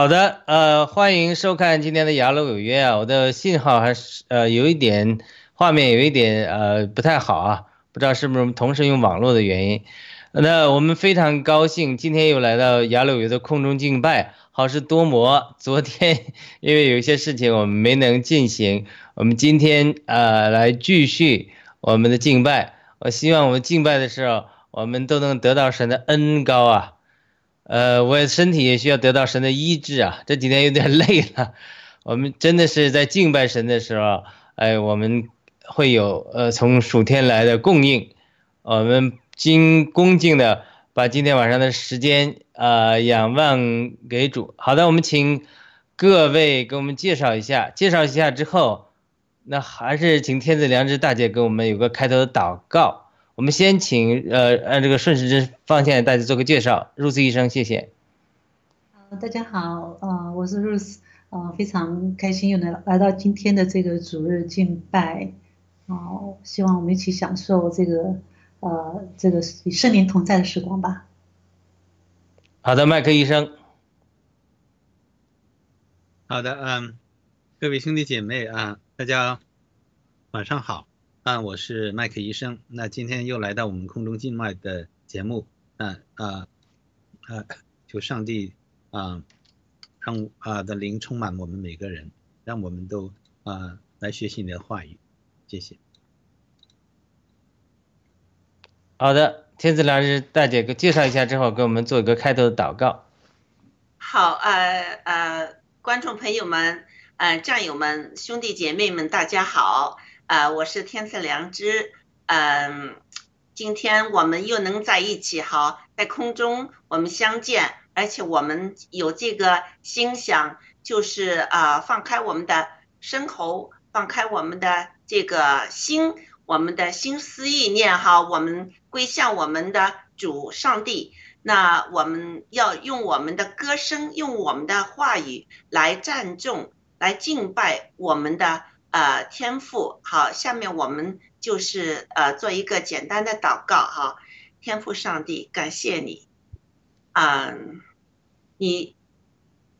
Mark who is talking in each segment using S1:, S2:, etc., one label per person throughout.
S1: 好的，呃，欢迎收看今天的《雅鲁有约》啊，我的信号还是呃有一点，画面有一点呃不太好啊，不知道是不是我们同时用网络的原因。那我们非常高兴今天又来到雅鲁有的空中敬拜，好事多磨。昨天 因为有一些事情我们没能进行，我们今天呃来继续我们的敬拜。我希望我们敬拜的时候，我们都能得到神的恩高啊。呃，我身体也需要得到神的医治啊！这几天有点 累了。我们真的是在敬拜神的时候，哎，我们会有呃从暑天来的供应。我们经恭敬的把今天晚上的时间呃仰望给主。好的，我们请各位给我们介绍一下，介绍一下之后，那还是请天子良知大姐给我们有个开头的祷告。我们先请呃按这个顺时针方向大家做个介绍，Rose 医生，谢谢。
S2: 呃，大家好，呃，我是 Rose，呃，非常开心又能来到今天的这个主日敬拜，呃，希望我们一起享受这个呃这个与圣灵同在的时光吧。
S1: 好的，麦克医生。
S3: 好的，嗯，各位兄弟姐妹啊，大家晚上好。啊，我是麦克医生。那今天又来到我们空中静脉的节目，那啊啊！求上帝啊，让啊的灵充满我们每个人，让我们都啊来学习你的话语。谢谢。
S1: 好的，天子良日大姐给介绍一下之后，给我们做一个开头的祷告。
S4: 好，呃呃，观众朋友们，呃，战友们，兄弟姐妹们，大家好。啊，我是天赐良知，嗯，今天我们又能在一起，好，在空中我们相见，而且我们有这个心想，就是啊，放开我们的身喉，放开我们的这个心，我们的心思意念，哈，我们归向我们的主上帝，那我们要用我们的歌声，用我们的话语来赞颂，来敬拜我们的。呃，天赋好，下面我们就是呃做一个简单的祷告哈。天赋上帝，感谢你，嗯，你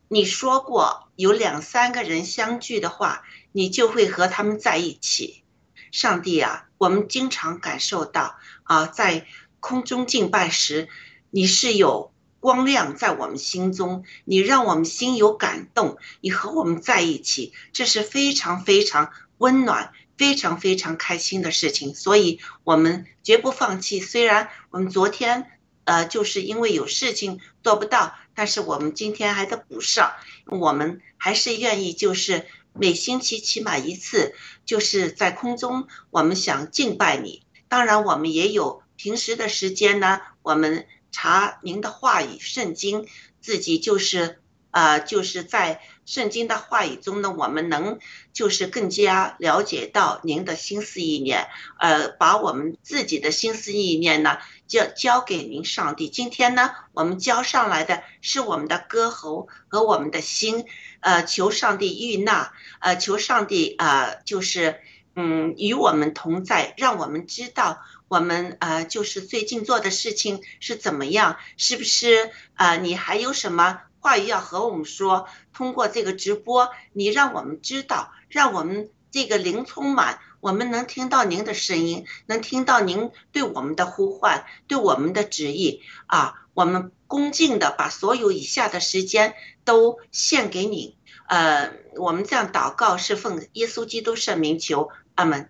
S4: 你说过有两三个人相聚的话，你就会和他们在一起。上帝啊，我们经常感受到啊，在空中敬拜时，你是有。光亮在我们心中，你让我们心有感动，你和我们在一起，这是非常非常温暖、非常非常开心的事情。所以，我们绝不放弃。虽然我们昨天，呃，就是因为有事情做不到，但是我们今天还得补上。我们还是愿意，就是每星期起码一次，就是在空中，我们想敬拜你。当然，我们也有平时的时间呢，我们。查您的话语，圣经自己就是呃，就是在圣经的话语中呢，我们能就是更加了解到您的心思意念，呃，把我们自己的心思意念呢交交给您上帝。今天呢，我们交上来的是我们的歌喉和我们的心，呃，求上帝悦纳，呃，求上帝啊，就是嗯，与我们同在，让我们知道。我们呃，就是最近做的事情是怎么样？是不是啊？你还有什么话语要和我们说？通过这个直播，你让我们知道，让我们这个灵充满，我们能听到您的声音，能听到您对我们的呼唤，对我们的旨意啊！我们恭敬的把所有以下的时间都献给你。呃，我们这样祷告是奉耶稣基督圣名求，阿门。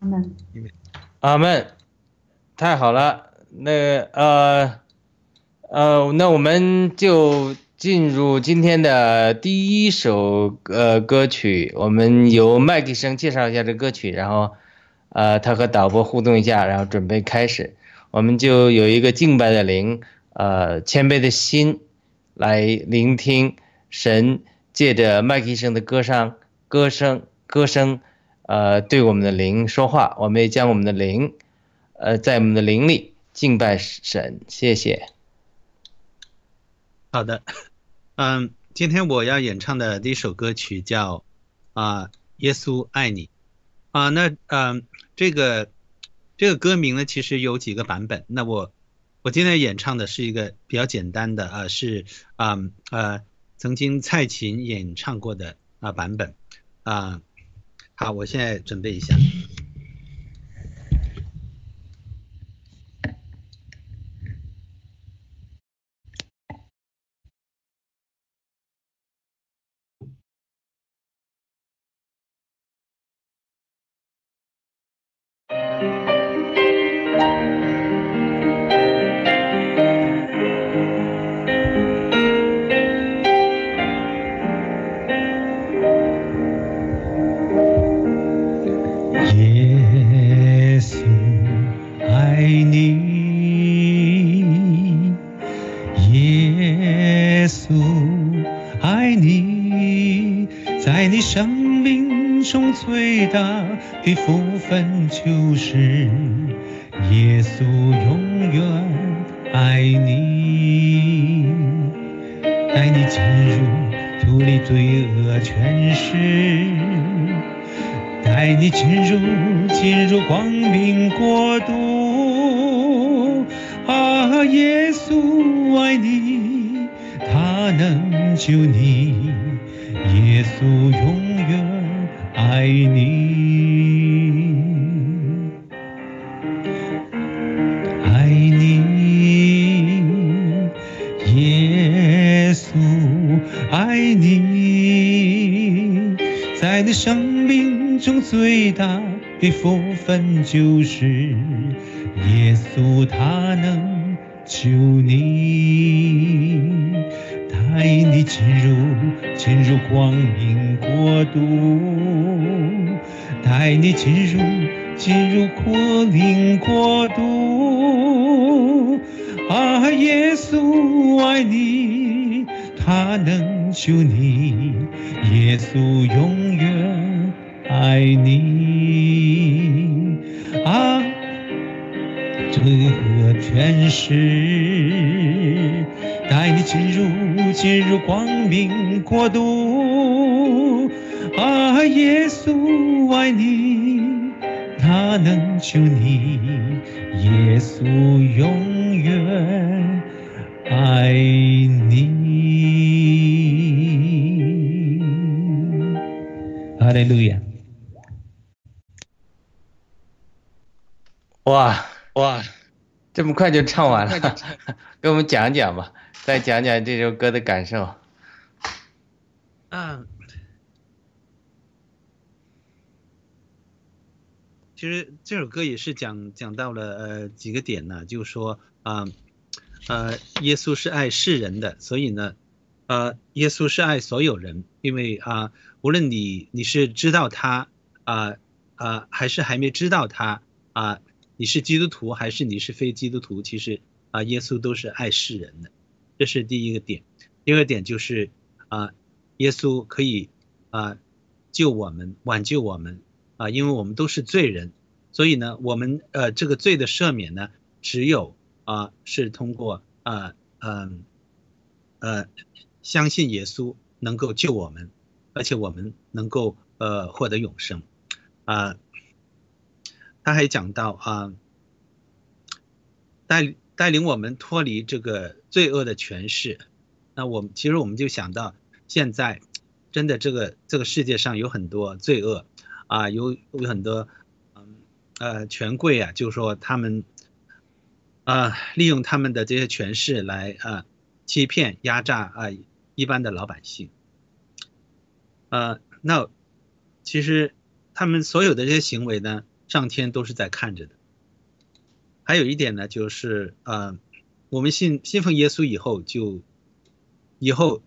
S2: 阿门。
S1: 阿门，太好了，那呃呃，那我们就进入今天的第一首呃歌曲，我们由麦克生介绍一下这歌曲，然后呃他和导播互动一下，然后准备开始，我们就有一个敬拜的灵，呃谦卑的心来聆听神借着麦克生的歌声歌声歌声。呃，对我们的灵说话，我们也将我们的灵，呃，在我们的灵里敬拜神。谢谢。
S3: 好的，嗯，今天我要演唱的第一首歌曲叫《啊，耶稣爱你》啊。那嗯，这个这个歌名呢，其实有几个版本。那我我今天演唱的是一个比较简单的啊，是啊呃曾经蔡琴演唱过的啊版本啊。啊，我现在准备一下。
S5: 在你生命中最大的福分就是耶稣永远爱你，带你进入脱离罪恶权势，带你进入进入光明国度。啊，耶稣爱你，他能救你，耶稣永远爱你。爱你，耶稣爱你。在你生命中最大的福分就是耶稣，他能救你，进入光明国度，带你进入进入光明国度。啊，耶稣爱你，他能救你，耶稣永远。爱你啊，罪恶全是带你进入进入光明国度啊，耶稣爱你，他能救你，耶稣永远爱你。哈利路亚。
S1: 哇哇，这么快就唱完了，给我们讲讲吧，再讲讲这首歌的感受。
S3: 嗯，其实这首歌也是讲讲到了呃几个点呢，就是说啊呃耶稣是爱世人的，所以呢呃耶稣是爱所有人，因为啊无论你你是知道他啊啊还是还没知道他啊。你是基督徒还是你是非基督徒？其实啊，耶稣都是爱世人的，这是第一个点。第二个点就是啊，耶稣可以啊救我们，挽救我们啊，因为我们都是罪人，所以呢，我们呃这个罪的赦免呢，只有啊是通过啊嗯呃相信耶稣能够救我们，而且我们能够呃获得永生啊。他还讲到啊，带带领我们脱离这个罪恶的权势。那我们其实我们就想到，现在真的这个这个世界上有很多罪恶啊，有有很多嗯呃权贵啊，就是说他们啊利用他们的这些权势来啊欺骗压榨啊一般的老百姓。呃，那其实他们所有的这些行为呢？上天都是在看着的。还有一点呢，就是呃，我们信信奉耶稣以后，就以后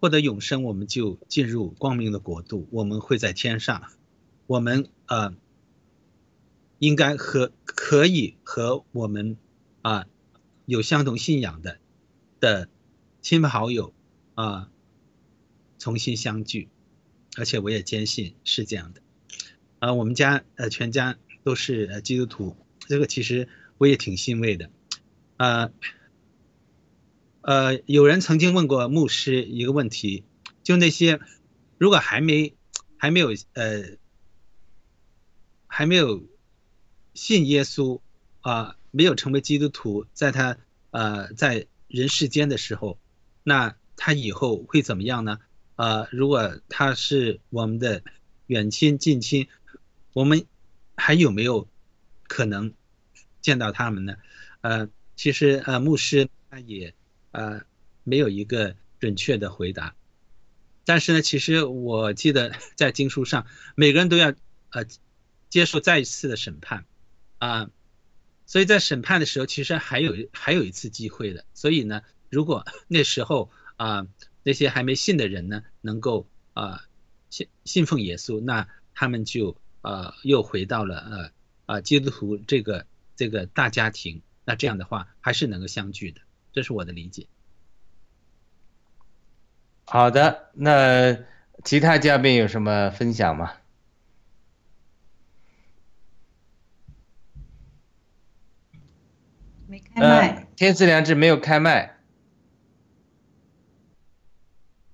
S3: 获得永生，我们就进入光明的国度，我们会在天上。我们呃，应该和可以和我们啊有相同信仰的的亲朋好友啊重新相聚，而且我也坚信是这样的。啊，我们家呃全家都是呃基督徒，这个其实我也挺欣慰的。呃，呃，有人曾经问过牧师一个问题，就那些如果还没还没有呃还没有信耶稣啊，没有成为基督徒，在他呃在人世间的时候，那他以后会怎么样呢？呃，如果他是我们的远亲近亲，我们还有没有可能见到他们呢？呃，其实呃，牧师他也呃没有一个准确的回答。但是呢，其实我记得 在经书上，每个人都要呃接受再一次的审判啊，所以在审判的时候，其实还有还有一次机会的。所以呢，如果 那时候啊那些还没信的人呢，能够啊信信奉耶稣，那他们就呃又回到了呃啊基督徒这个这个大家庭，那这样的话还是能够相聚的，这是我的理解。
S1: 好的，那其他嘉宾有什么分享吗？
S2: 没开麦。
S1: 天赐良知没有开麦。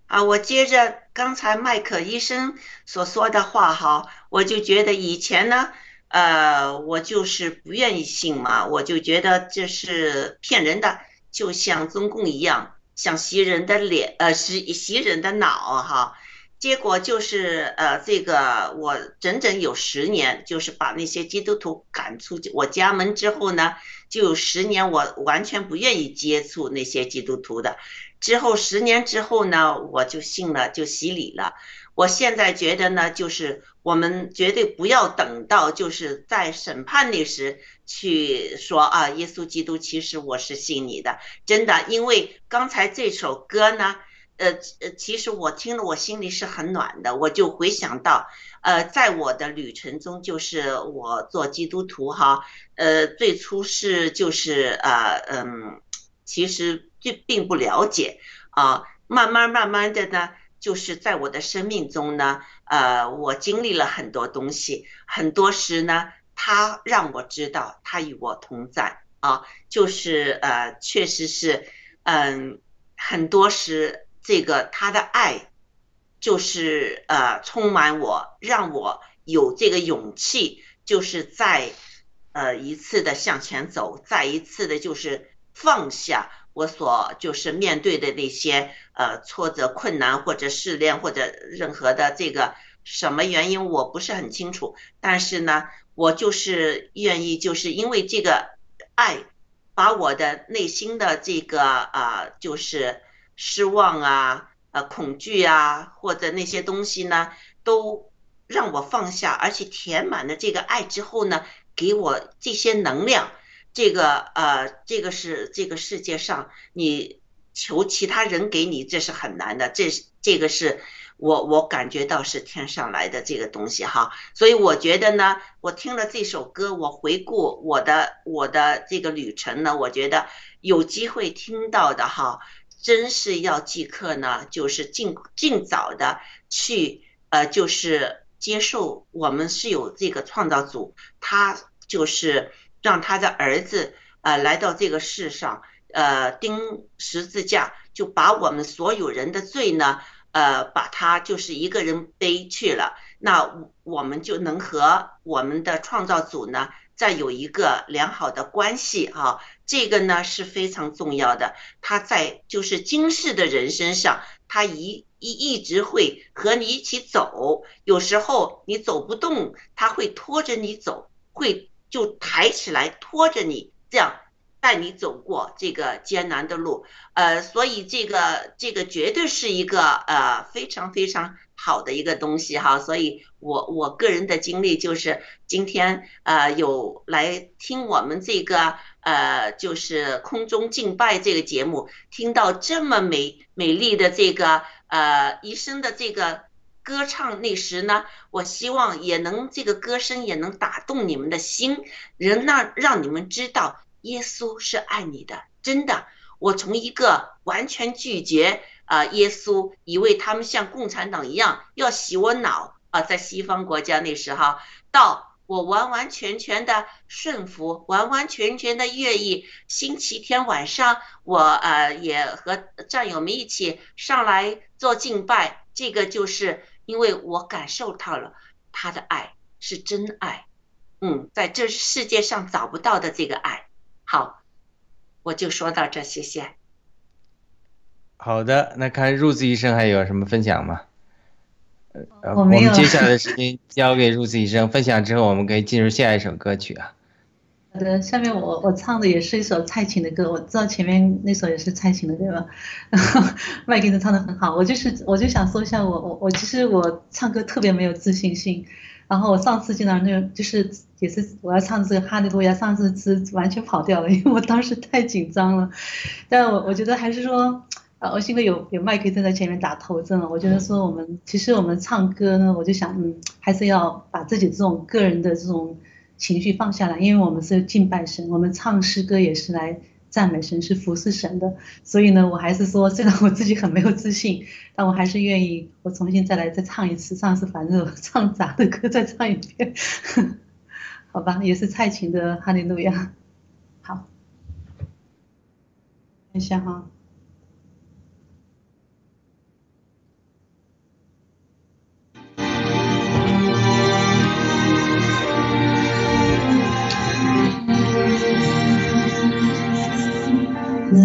S4: 啊，我接着刚才麦克医生所说的话哈，我就觉得以前呢，呃，我就是不愿意信嘛，我就觉得这是骗人的，就像中共一样。想洗人的脸，呃，洗洗人的脑，哈，结果就是呃，这个我整整有十年，就是把那些基督徒赶出我家门之后呢，就有十年我完全不愿意接触那些基督徒的。之后十年之后呢，我就信了，就洗礼了。我现在觉得呢，就是我们绝对不要等到就是在审判那时去说啊，耶稣基督，其实我是信你的，真的，因为刚才这首歌呢，呃呃，其实我听了我心里是很暖的，我就回想到，呃，在我的旅程中，就是我做基督徒哈，呃，最初是就是呃嗯，其实就并不了解啊，慢慢慢慢的呢。就是在我的生命中呢，呃，我经历了很多东西，很多时呢，他让我知道他与我同在啊，就是呃，确实是，嗯，很多时这个他的爱，就是呃，充满我，让我有这个勇气，就是在呃一次的向前走，再一次的就是放下。我所就是面对的那些呃挫折、困难或者试炼或者任何的这个什么原因，我不是很清楚。但是呢，我就是愿意，就是因为这个爱，把我的内心的这个啊，就是失望啊、呃恐惧啊，或者那些东西呢，都让我放下，而且填满了这个爱之后呢，给我这些能量。这个呃，这个是这个世界上你求其他人给你，这是很难的。这是这个是我我感觉到是天上来的这个东西哈。所以我觉得呢，我听了这首歌，我回顾我的我的这个旅程呢，我觉得有机会听到的哈，真是要即刻呢，就是尽尽早的去呃，就是接受我们是有这个创造主，他就是。让他的儿子呃来到这个世上，呃钉十字架，就把我们所有人的罪呢，呃把他就是一个人背去了，那我们就能和我们的创造主呢再有一个良好的关系啊，这个呢是非常重要的。他在就是今世的人身上，他一一一直会和你一起走，有时候你走不动，他会拖着你走，会。就抬起来拖着你，这样带你走过这个艰难的路，呃，所以这个这个绝对是一个呃非常非常好的一个东西哈。所以我我个人的经历就是今天呃有来听我们这个呃就是空中敬拜这个节目，听到这么美美丽的这个呃一生的这个。歌唱那时呢，我希望也能这个歌声也能打动你们的心，人让让你们知道耶稣是爱你的，真的。我从一个完全拒绝啊耶稣，以为他们像共产党一样要洗我脑啊，在西方国家那时候，到我完完全全的顺服，完完全全的愿意。星期天晚上，我呃也和战友们一起上来做敬拜，这个就是。因为我感受到了他的爱是真爱，嗯，在这世界上找不到的这个爱。好，我就说到这，谢谢。
S1: 好的，那看 Rose 医生还有什么分享吗？呃，我们接下来的时间交给 Rose 医生分享之后，我们可以进入下一首歌曲啊。
S6: 的，下面我我唱的也是一首蔡琴的歌，我知道前面那首也是蔡琴的对吧？然 后麦克的唱的很好，我就是我就想说一下我我我其实我唱歌特别没有自信心，然后我上次进到那个就是也是我要唱这个哈利路亚，上次是完全跑掉了，因为我当时太紧张了，但我我觉得还是说。啊，我幸亏有有麦克正在前面打头阵了。我觉得说我们其实我们唱歌呢，我就想，嗯，还是要把自己这种个人的这种情绪放下来，因为我们是敬拜神，我们唱诗歌也是来赞美神，是服侍神的。所以呢，我还是说，虽然我自己很没有自信，但我还是愿意，我重新再来再唱一次。上次反正唱杂的歌再唱一遍，好吧，也是蔡琴的《哈利路亚》。好，看一下哈。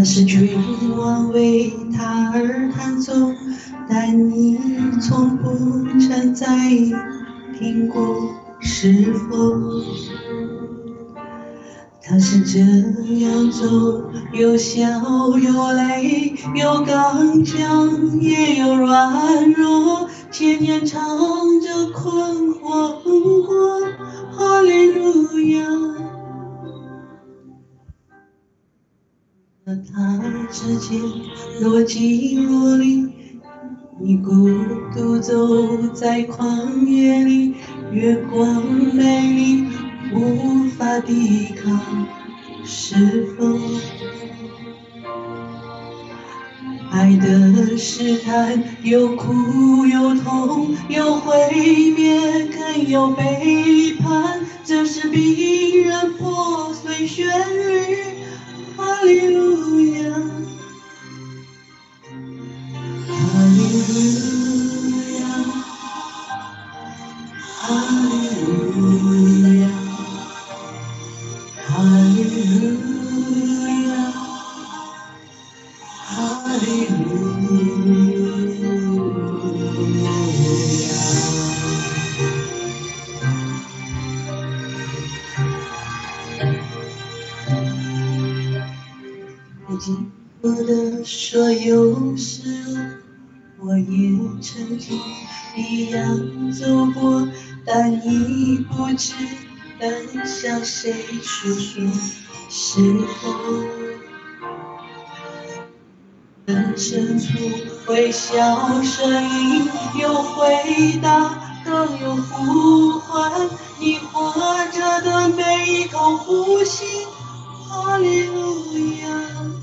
S2: 那是绝望为他而弹奏，但你从不曾在意听过，是否？他是这样走，有笑有泪，有刚强也有软弱，千年唱着困惑不过，哈利路亚。和他之间若即若离，你孤独走在旷野里，月光美丽，无法抵抗，是否？爱的试探，有苦有痛，有毁灭，更有背叛，这是逼人破碎旋律。哈利一样走过，但你不知该向谁诉说，是否？人深处微笑声音有回答，更有呼唤，你活着的每一口呼吸，哈利路亚。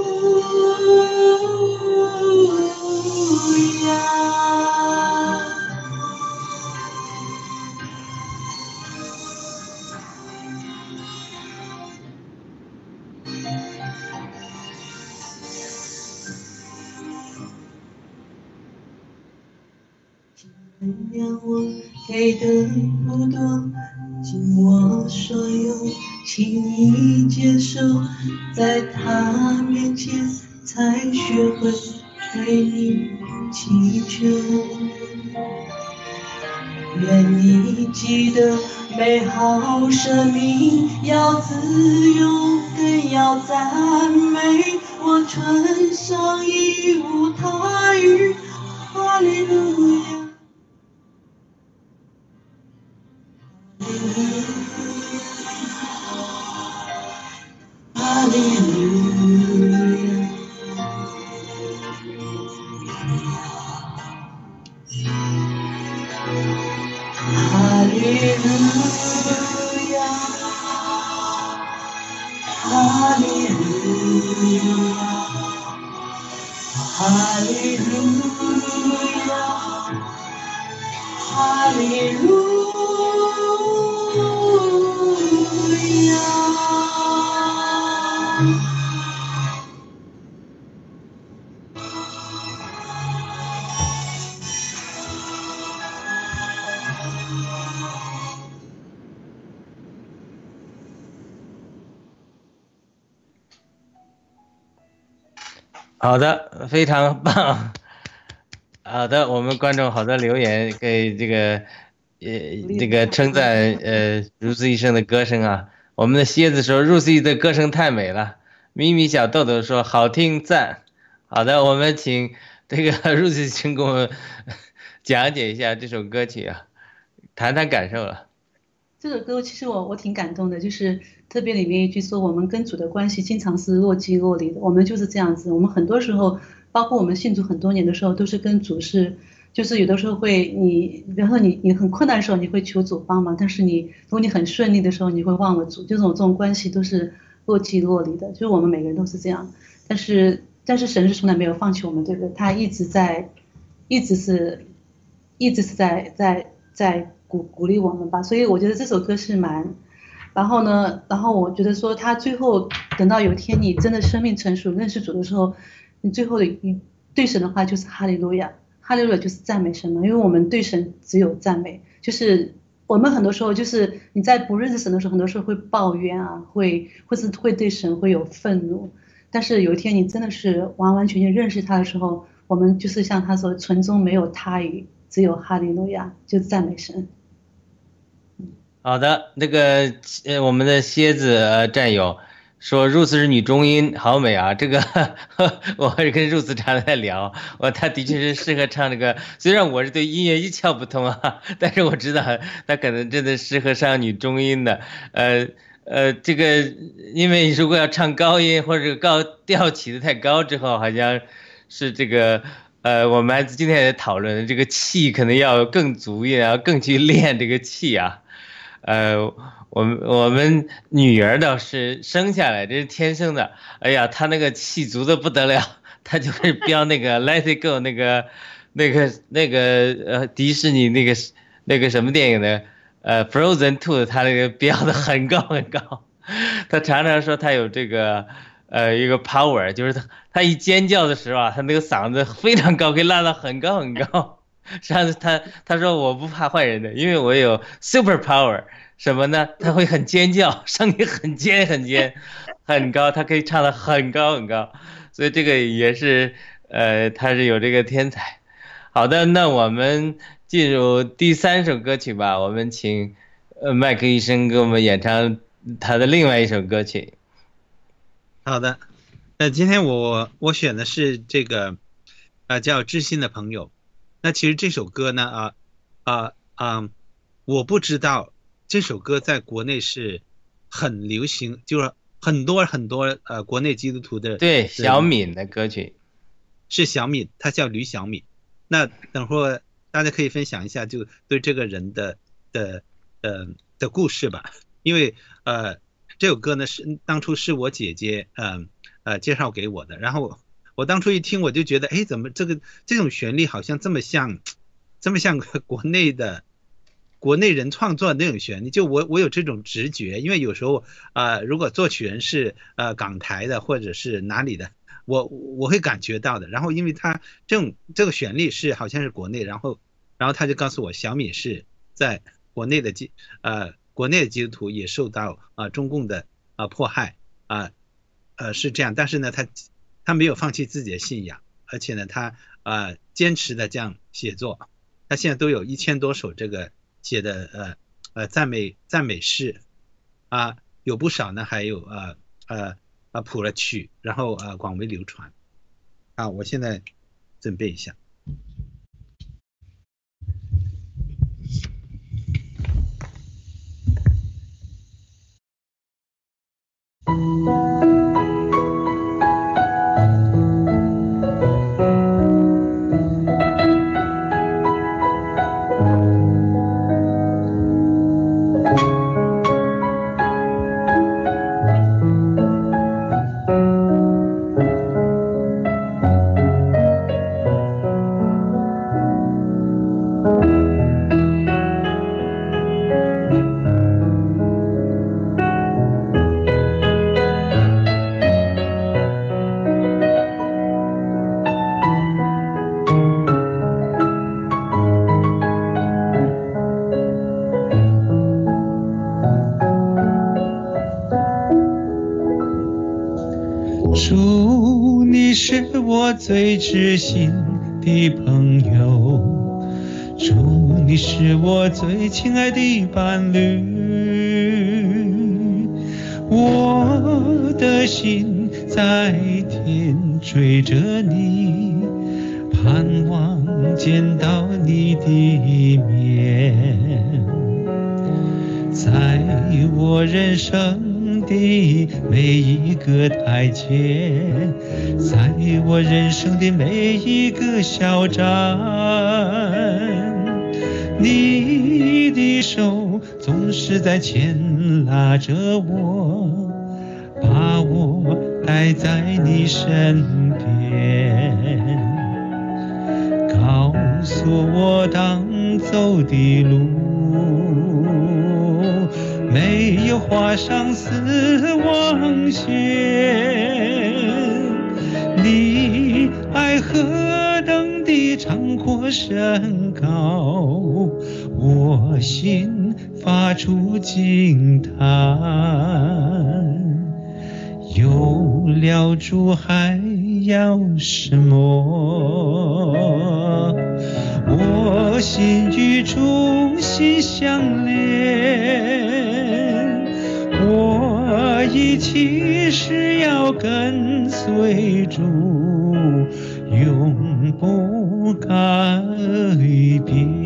S2: 给的不多，尽我所有，请你接受，在他面前才学会对你祈求。愿你记得，美好生命要自由，更要赞美。我穿上一舞台语，哈利路亚。哈
S1: 好的，非常棒。好的，我们观众好多留言给这个呃这个称赞呃如斯医生的歌声啊。我们的蝎子说如斯的歌声太美了。咪咪小豆豆说好听赞。好的，我们请这个 如斯医生给我们讲解一下这首歌曲啊，谈谈感受了。
S2: 这首歌其实我我挺感动的，就是特别里面一句说我们跟主的关系经常是若即若离的，我们就是这样子。我们很多时候，包括我们信主很多年的时候，都是跟主是，就是有的时候会你，比方说你你很困难的时候，你会求主帮忙，但是你如果你很顺利的时候，你会忘了主，这种这种关系都是若即若离的，就是我们每个人都是这样。但是但是神是从来没有放弃我们，对不对？他一直在，一直是，一直是在在在。鼓鼓励我们吧，所以我觉得这首歌是蛮，然后呢，然后我觉得说他最后等到有一天你真的生命成熟认识主的时候，你最后的一对神的话就是哈利路亚，哈利路亚就是赞美神嘛，因为我们对神只有赞美，就是我们很多时候就是你在不认识神的时候，很多时候会抱怨啊，会或是会对神会有愤怒，但是有一天你真的是完完全全认识他的时候，我们就是像他说，纯中没有他语，只有哈利路亚，就是赞美神。
S1: 好的，那个呃，我们的蝎子战友说，Rose 是女中音，好美啊！这个 我还是跟 Rose 常在聊，我她的确是适合唱这个。虽然我是对音乐一窍不通啊，但是我知道她可能真的适合上女中音的。呃呃，这个因为如果要唱高音或者高调起的太高之后，好像是这个呃，我们今天也讨论这个气可能要更足一点，要更去练这个气啊。呃，我们我们女儿倒是生下来这是天生的，哎呀，她那个气足的不得了，她就是飙那个 Let It Go 那个那个那个呃迪士尼那个那个什么电影的呃 Frozen Two，她那个飙的很高很高，她常常说她有这个呃一个 power，就是她她一尖叫的时候啊，她那个嗓子非常高，可以拉到很高很高。上次他他说我不怕坏人的，因为我有 super power，什么呢？他会很尖叫，声音很尖很尖，很高，他可以唱的很高很高，所以这个也是呃他是有这个天才。好的，那我们进入第三首歌曲吧，我们请呃麦克医生给我们演唱他的另外一首歌曲。
S3: 好的，那今天我我选的是这个啊叫知心的朋友。那其实这首歌呢，啊，啊啊，我不知道这首歌在国内是很流行，就是很多很多呃国内基督徒的
S1: 对小敏的歌曲，
S3: 是小敏，她叫吕小敏。那等会儿大家可以分享一下，就对这个人的的呃的故事吧，因为呃这首歌呢是当初是我姐姐嗯呃介绍给我的，然后。我当初一听，我就觉得，哎，怎么这个这种旋律好像这么像，这么像国内的国内人创作的那种旋律？就我我有这种直觉，因为有时候啊，如果作曲人是呃港台的或者是哪里的，我我会感觉到的。然后因为他这种这个旋律是好像是国内，然后然后他就告诉我，小米是在国内的基呃国内的基督徒也受到啊中共的啊迫害啊呃是这样，但是呢他。他没有放弃自己的信仰，而且呢，他呃坚持的这样写作，他现在都有一千多首这个写的呃呃赞美赞美诗，啊有不少呢，还有呃呃啊谱了曲，然后呃广为流传，啊我现在准备一下。
S5: 知心的朋友，主你是我最亲爱的伴侣，我的心在天追着你，盼望见到你的面，在我人生的每一个台阶，在我人生的小站，你的手总是在牵拉着我，把我带在你身边，告诉我当走的路。没有画上死亡线，你爱何长阔深高，我心发出惊叹。有了主还要什么？我心与主心相连。一起是要跟随主，永不改变。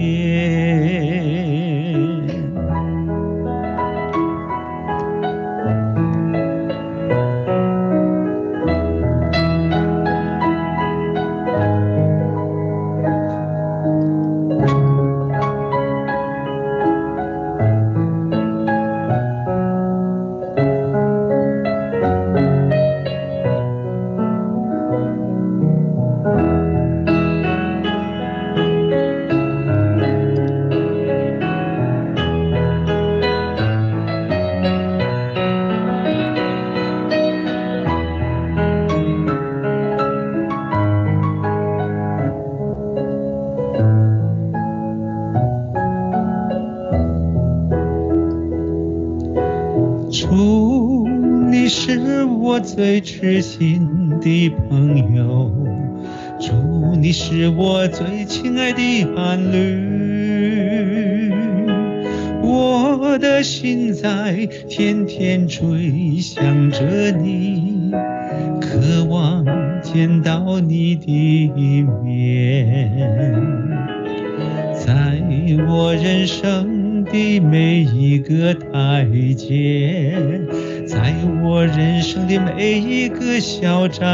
S5: 最痴心的朋友，主，你是我最亲爱的伴侣，我的心在天天追想着你，渴望见到你的面，在我人生的每一个台阶，在我人生的每一个小站，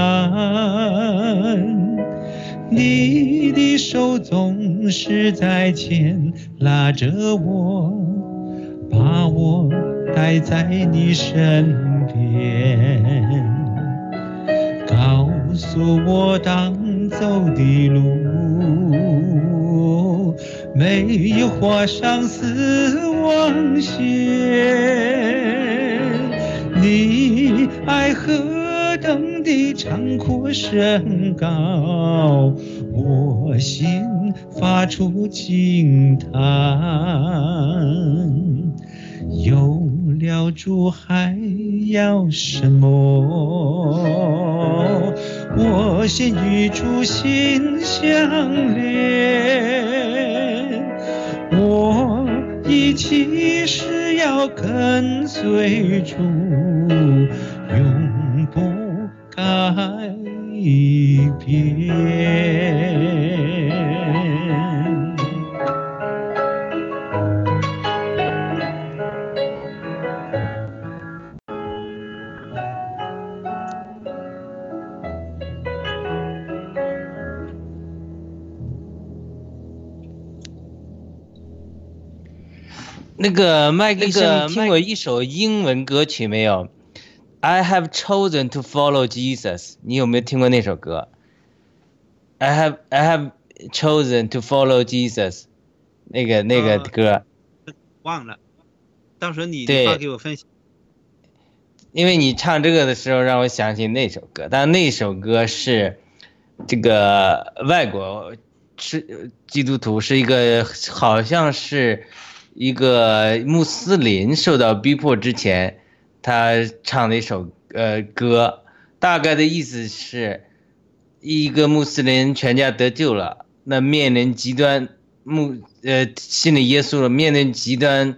S5: 你的手总是在牵拉着我，把我带在你身边，告诉我当走的路，没有画上死亡线。你爱何等的长阔深高，我心发出惊叹。有了主还要什么？我心与主心相连，我一起是要跟随主，永不改变。
S1: 那个麦克医生，你听过一首英文歌曲没有？I have chosen to follow Jesus。你有没有听过那首歌？I have I have chosen to follow Jesus。那个那个歌，
S3: 忘了，到时候你
S1: 对
S3: 发给我分享。
S1: 因为你唱这个的时候让我想起那首歌，但那首歌是这个外国是基督徒，是一个好像是一个穆斯林受到逼迫之前，他唱的一首呃歌，大概的意思是，一个穆斯林全家得救了，那面临极端穆呃信了耶稣了，面临极端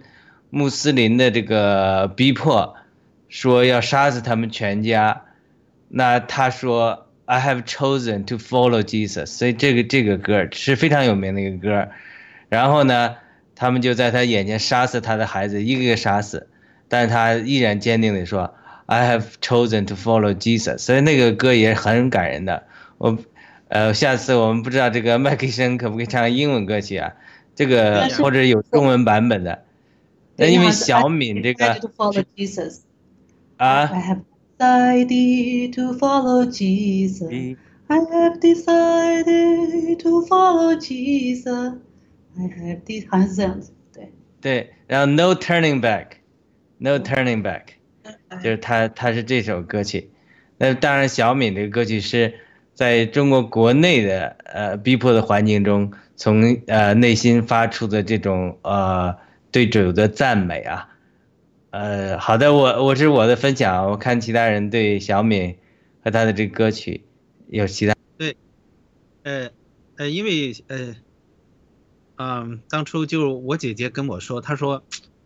S1: 穆斯林的这个逼迫，说要杀死他们全家，那他说 I have chosen to follow Jesus，所以这个这个歌是非常有名的一个歌，然后呢，他们就在他眼前杀死他的孩子，一个个杀死，但是他依然坚定的说 I have chosen to follow Jesus，所以那个歌也很感人的。我，呃，下次我们不知道这个麦克医生可不可以唱英文歌曲啊？这个
S2: 但是
S1: 或者有中文版本的。那因为小敏这
S2: I
S1: 个
S2: decided to follow Jesus.
S1: 啊
S2: I，have decided to follow Jesus. I have decided to follow Jesus. Have de 好像是这样子，对。
S1: 对，然后 No turning back，No turning back，就是他他是这首歌曲。那当然，小敏这个歌曲是在中国国内的呃逼迫的环境中，从呃内心发出的这种呃对主的赞美啊。呃，好的，我我是我的分享，我看其他人对小敏和他的这个歌曲有其他对
S3: 呃呃，因为呃，嗯，当初就我姐姐跟我说，她说，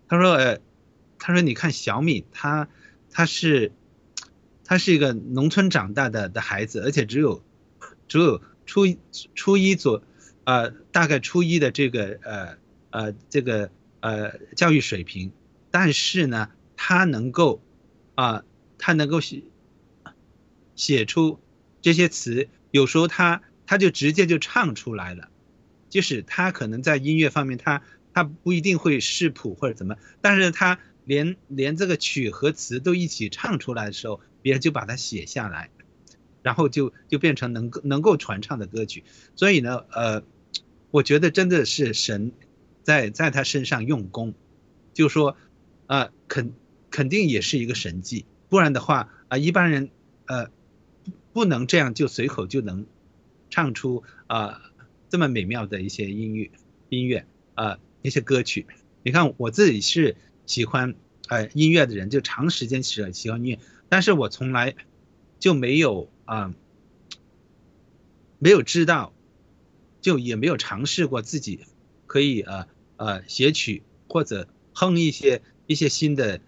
S3: 她说呃，她说你看小敏，她她是她是一个农村长大的的孩子，而且只有只有初初一左呃大概初一的这个呃呃这个呃教育水平，但是呢，她能够啊、她能够写写出这些词，有时候她她就直接就唱出来了，就是他可能在音乐方面他他不一定会视谱或者怎么，但是他连连这个曲和词都一起唱出来的时候，别人就把它写下来，然后就就变成能够能够传唱的歌曲。所以呢，呃，我觉得真的是神在在他身上用功，就说，呃，肯肯定也是一个神迹，不然的话啊、一般人呃不能这样就随口就能唱出啊、这么美妙的一些音乐音乐啊、一些歌曲。你看我自己是喜欢呃音乐的人，就长时间喜欢喜欢音乐，但是我从来就没有啊、没有知道，就也没有尝试过自己可以呃呃写曲或者哼一些一些新的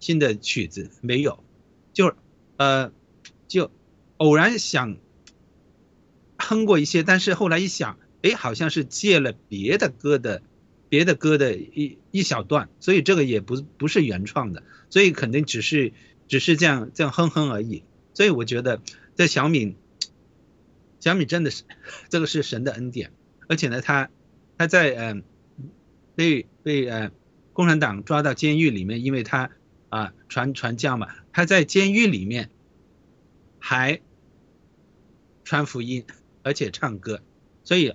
S3: 新的曲子，没有，就呃就偶然想哼过一些，但是后来一想，哎，好像是借了别的歌的别的歌的一一小段，所以这个也不不是原创的，所以肯定只是只是这样这样哼哼而已。所以我觉得这小敏，小敏真的是这个是神的恩典，而且呢，他他在嗯、被被呃共产党抓到监狱里面，因为他啊、传传教嘛，他在监狱里面还传福音，而且唱歌，所以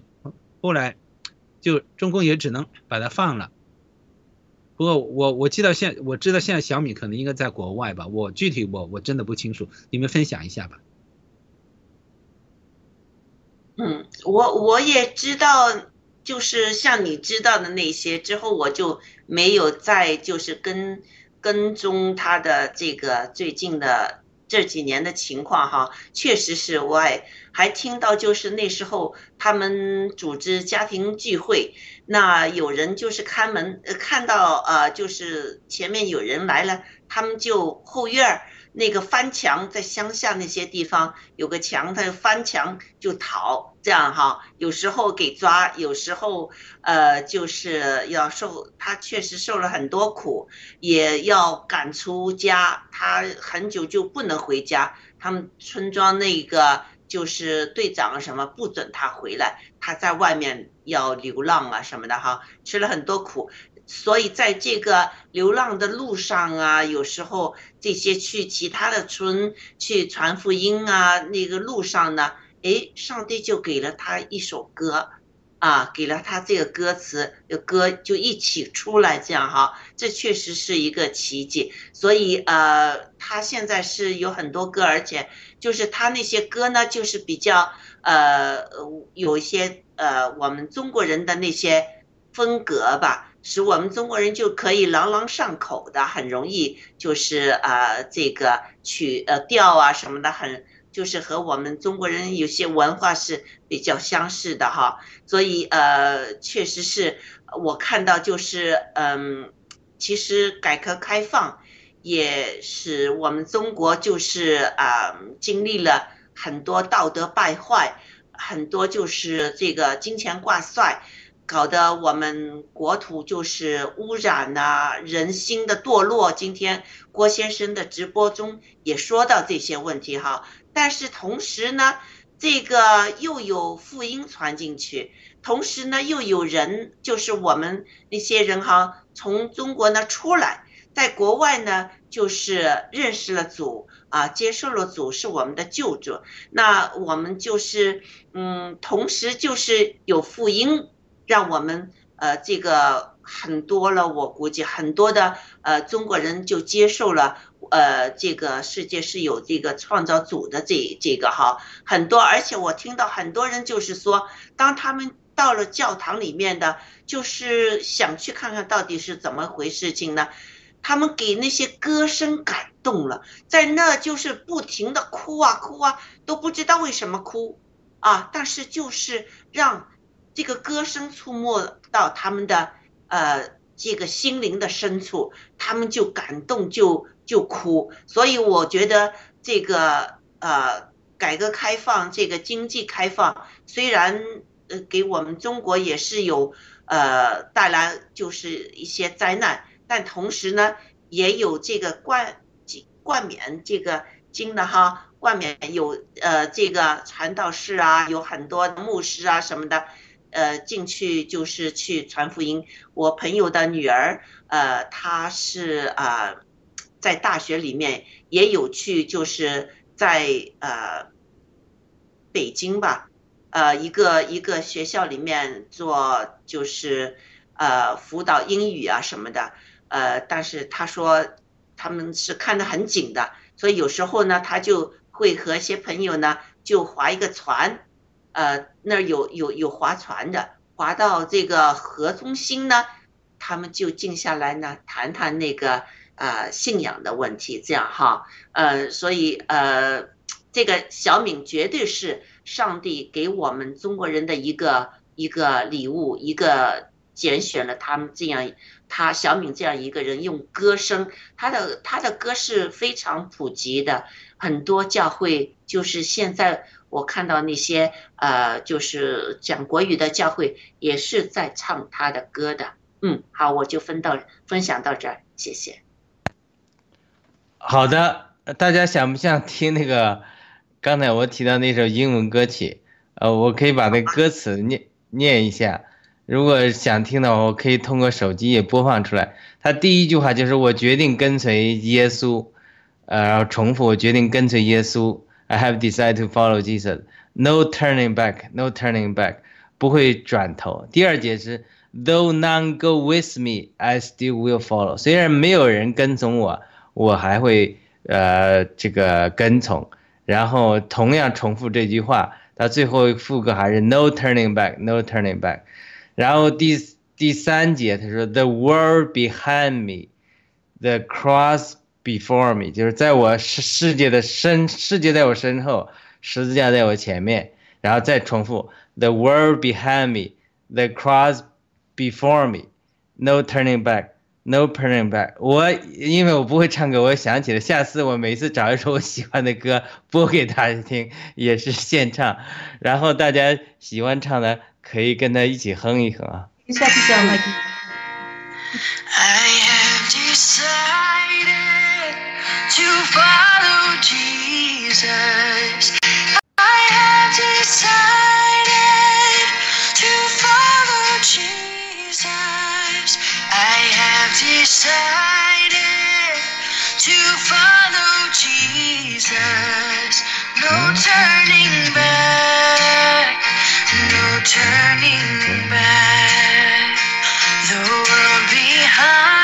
S3: 后来就中共也只能把他放了。不过我我记得现我知道现在小米可能应该在国外吧，我具体我我真的不清楚，你们分享一下吧。
S4: 嗯，我我也知道，就是像你知道的那些之后，我就没有再就是跟跟踪他的这个最近的这几年的情况哈，确实是我还还听到就是那时候他们组织家庭聚会，那有人就是看门，呃看到呃就是前面有人来了，他们就后院儿。那个翻墙，在乡下那些地方有个墙，他翻墙就逃，这样哈，有时候给抓，有时候呃就是要受，他确实受了很多苦，也要赶出家，他很久就不能回家，他们村庄那个就是队长什么不准他回来，他在外面要流浪啊什么的哈，吃了很多苦。所以在这个流浪的路上啊，有时候这些去其他的村去传福音啊，那个路上呢，诶，上帝就给了他一首歌，啊，给了他这个歌词，歌就一起出来，这样哈，这确实是一个奇迹。所以呃，他现在是有很多歌，而且就是他那些歌呢，就是比较呃有一些呃我们中国人的那些风格吧。使我们中国人就可以朗朗上口的，很容易就是呃这个曲呃调啊什么的很就是和我们中国人有些文化是比较相似的哈，所以呃，确实是我看到就是嗯，其实改革开放也使我们中国就是啊经历了很多道德败坏，很多就是这个金钱挂帅。搞得我们国土就是污染呐，人心的堕落。今天郭先生的直播中也说到这些问题哈，但是同时呢，这个又有福音传进去，同时呢又有人，就是我们那些人哈，从中国呢出来，在国外呢就是认识了主啊，接受了主是我们的救主，那我们就是嗯，同时就是有福音。让我们呃这个很多了，我估计很多的呃中国人就接受了呃这个世界是有这个创造主的这这个哈很多，而且我听到很多人就是说，当他们到了教堂里面的，就是想去看看到底是怎么回事情呢？他们给那些歌声感动了，在那就是不停的哭啊哭啊，都不知道为什么哭啊，但是就是让。这个歌声触摸到他们的呃这个心灵的深处，他们就感动就就哭。所以我觉得这个呃改革开放这个经济开放，虽然呃给我们中国也是有呃带来就是一些灾难，但同时呢也有这个冠冠冕这个金的哈冠冕有呃这个传道士啊，有很多牧师啊什么的。呃，进去就是去传福音。我朋友的女儿，呃，她是啊，在大学里面也有去，就是在呃北京吧，呃一个一个学校里面做，就是呃辅导英语啊什么的。呃，但是他说他们是看得很紧的，所以有时候呢，他就会和一些朋友呢就划一个船。呃，那儿有有有划船的，划到这个河中心呢，他们就静下来呢，谈谈那个呃信仰的问题，这样哈，呃，所以呃，这个小敏绝对是上帝给我们中国人的一个一个礼物，一个拣选了他们这样，他小敏这样一个人用歌声，他的他的歌是非常普及的，很多教会就是现在。我看到那些呃，就是讲国语的教会也是在唱他的歌的。嗯，好，我就分到分享到这儿，谢谢。
S1: 好的，大家想不想听那个 刚才我提到那首英文歌曲？呃，我可以把那歌词念念一下。如果想听的话，我可以通过手机也播放出来。他第一句话就是“我决定跟随耶稣”，呃，然后重复“我决定跟随耶稣”。I have decided to follow Jesus. No turning back. No turning back. 不会转头。第二节是 Though none go with me, I still will follow. 虽然没有人跟从我，我还会呃这个跟从。然后同样重复这句话，到最后副歌还是 No turning back. No turning back. 然后第第三节他说 The world behind me, the cross. Before me，就是在我世世界的身，世界在我身后，十字架在我前面，然后再重复，The world behind me，the cross before me，no turning back No turning back。我因为我不会唱歌，我想起了，下次我每次找一首我喜欢的歌 播给大家听，也是现唱，然后大家喜欢唱的可以跟他一起哼一哼啊。
S2: 下次讲麦。
S7: Decided to follow Jesus. No turning back, no turning back. The world behind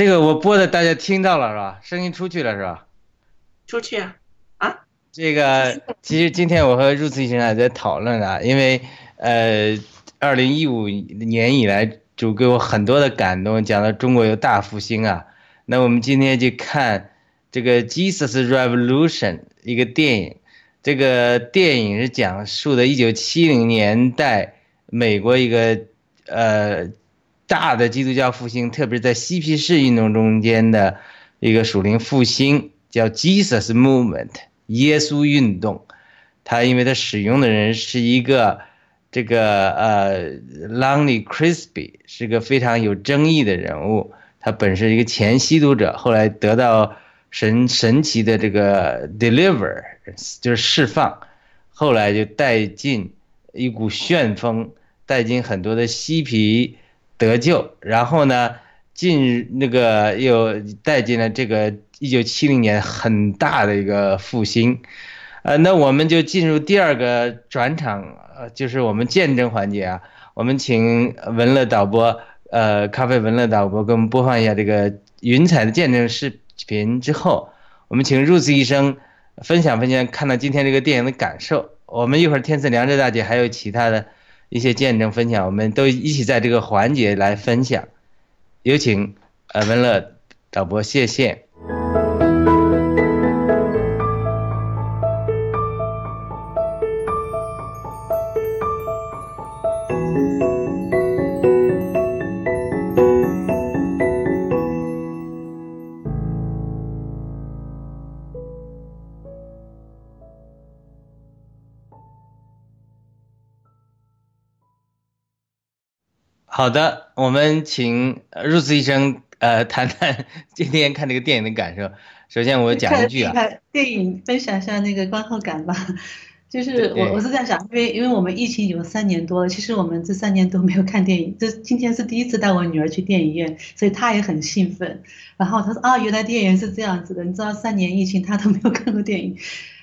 S1: 这个我播的大家听到了是吧？声音出去了是吧？
S4: 出去啊啊！
S1: 这个其实今天我和入慈医生还在讨论啊，因为呃，二零一五年以来就给我很多的感动，讲到中国有大复兴啊。那我们今天就看这个《Jesus Revolution》一个电影，这个电影是讲述的一九七零年代美国一个呃大的基督教复兴，特别是在嬉皮士运动中间的一个属灵复兴，叫 Jesus Movement。耶稣运动，他因为他使用的人是一个这个呃 Lonnie Crispy，是个非常有争议的人物。他本是一个前吸毒者，后来得到神神奇的这个 deliver，就是释放，后来就带进一股旋风，带进很多的嬉皮得救，然后呢，进那个又带进了这个。一九七零年很大的一个复兴，呃，那我们就进入第二个转场，呃，就是我们见证环节啊。我们请文乐导播，呃，咖啡文乐导播给我们播放一下这个云彩的见证视频之后，我们请 Rose 医生分享分享看到今天这个电影的感受。我们一会儿天赐良知大姐还有其他的一些见证分享，我们都一起在这个环节来分享。有请呃文乐导播，谢谢。好的，我们请入慈医生呃谈谈今天看这个电影的感受。首先我讲一句啊，
S2: 电影分享一下那个观后感吧。就是我我是这样想，因为因为我们疫情有三年多了，其实我们这三年都没有看电影，这今天是第一次带我女儿去电影院，所以她也很兴奋。然后她说啊，原来电影是这样子的，你知道三年疫情她都没有看过电影。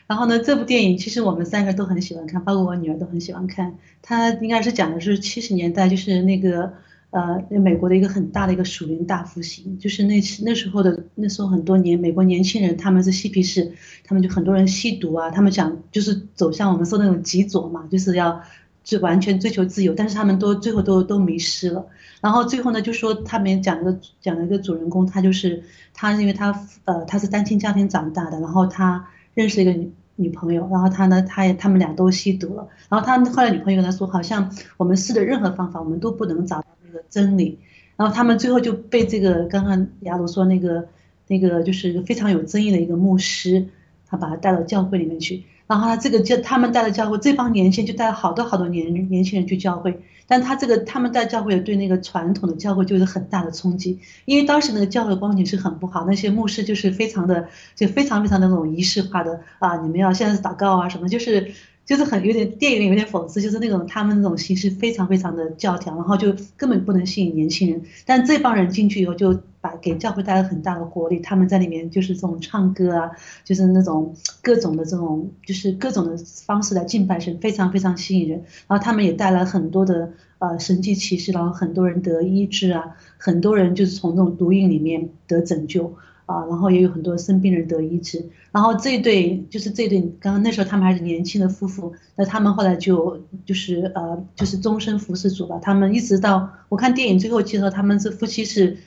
S2: 然后呢，这部电影其实我们三个都很喜欢看，包括我女儿都很喜欢看。它应该是讲的是七十年代，就是那个呃，美国的一个很大的一个属灵大复兴，就是那那时候的那时候很多年美国年轻人他们是嬉皮士，他们就很多人吸毒啊，他们想就是走向我们说那种极左嘛，就是要就完全追求自由，但是他们都最后都都迷失了。然后最后呢，就说他们讲了个讲了一个主人公，他就是他因为他呃他是单亲家庭长大的，然后他。认识一个女女朋友，然后他呢，他也他们俩都吸毒了，然后他后来女朋友跟他说，好像我们试的任何方法，我们都不能找到那个真理，然后他们最后就被这个刚刚雅鲁说那个那个就是非常有争议的一个牧师，他把他带到教会里面去。然后他这个教他们带到教会，这帮年轻人就带了好多好多年年轻人去教会，但他这个他们在教会对那个传统的教会就是很大的冲击，因为当时那个教会光景是很不好，那些牧师就是非常的就非常非常那种仪式化的啊，你们要现在是祷告啊什么，就是就是很有点电影里有点讽刺，就是那种他们那种形式非常非常的教条，然后就根本不能吸引年轻人，但这帮人进去以后就。给教会带来很大的活力，他们在里面就是这种唱歌啊，就是那种各种的这种，就是各种的方式来敬拜神，非常非常吸引人。然后他们也带来很多的呃神迹奇事，然后很多人得医治啊，很多人就是从这种毒瘾里面得拯救啊，然后也有很多生病人得医治。然后这对就是这对刚刚那时候他们还是年轻的夫妇，那他们后来就就是呃就是终身服侍主了。他们一直到我看电影最后介绍，他们是夫妻是。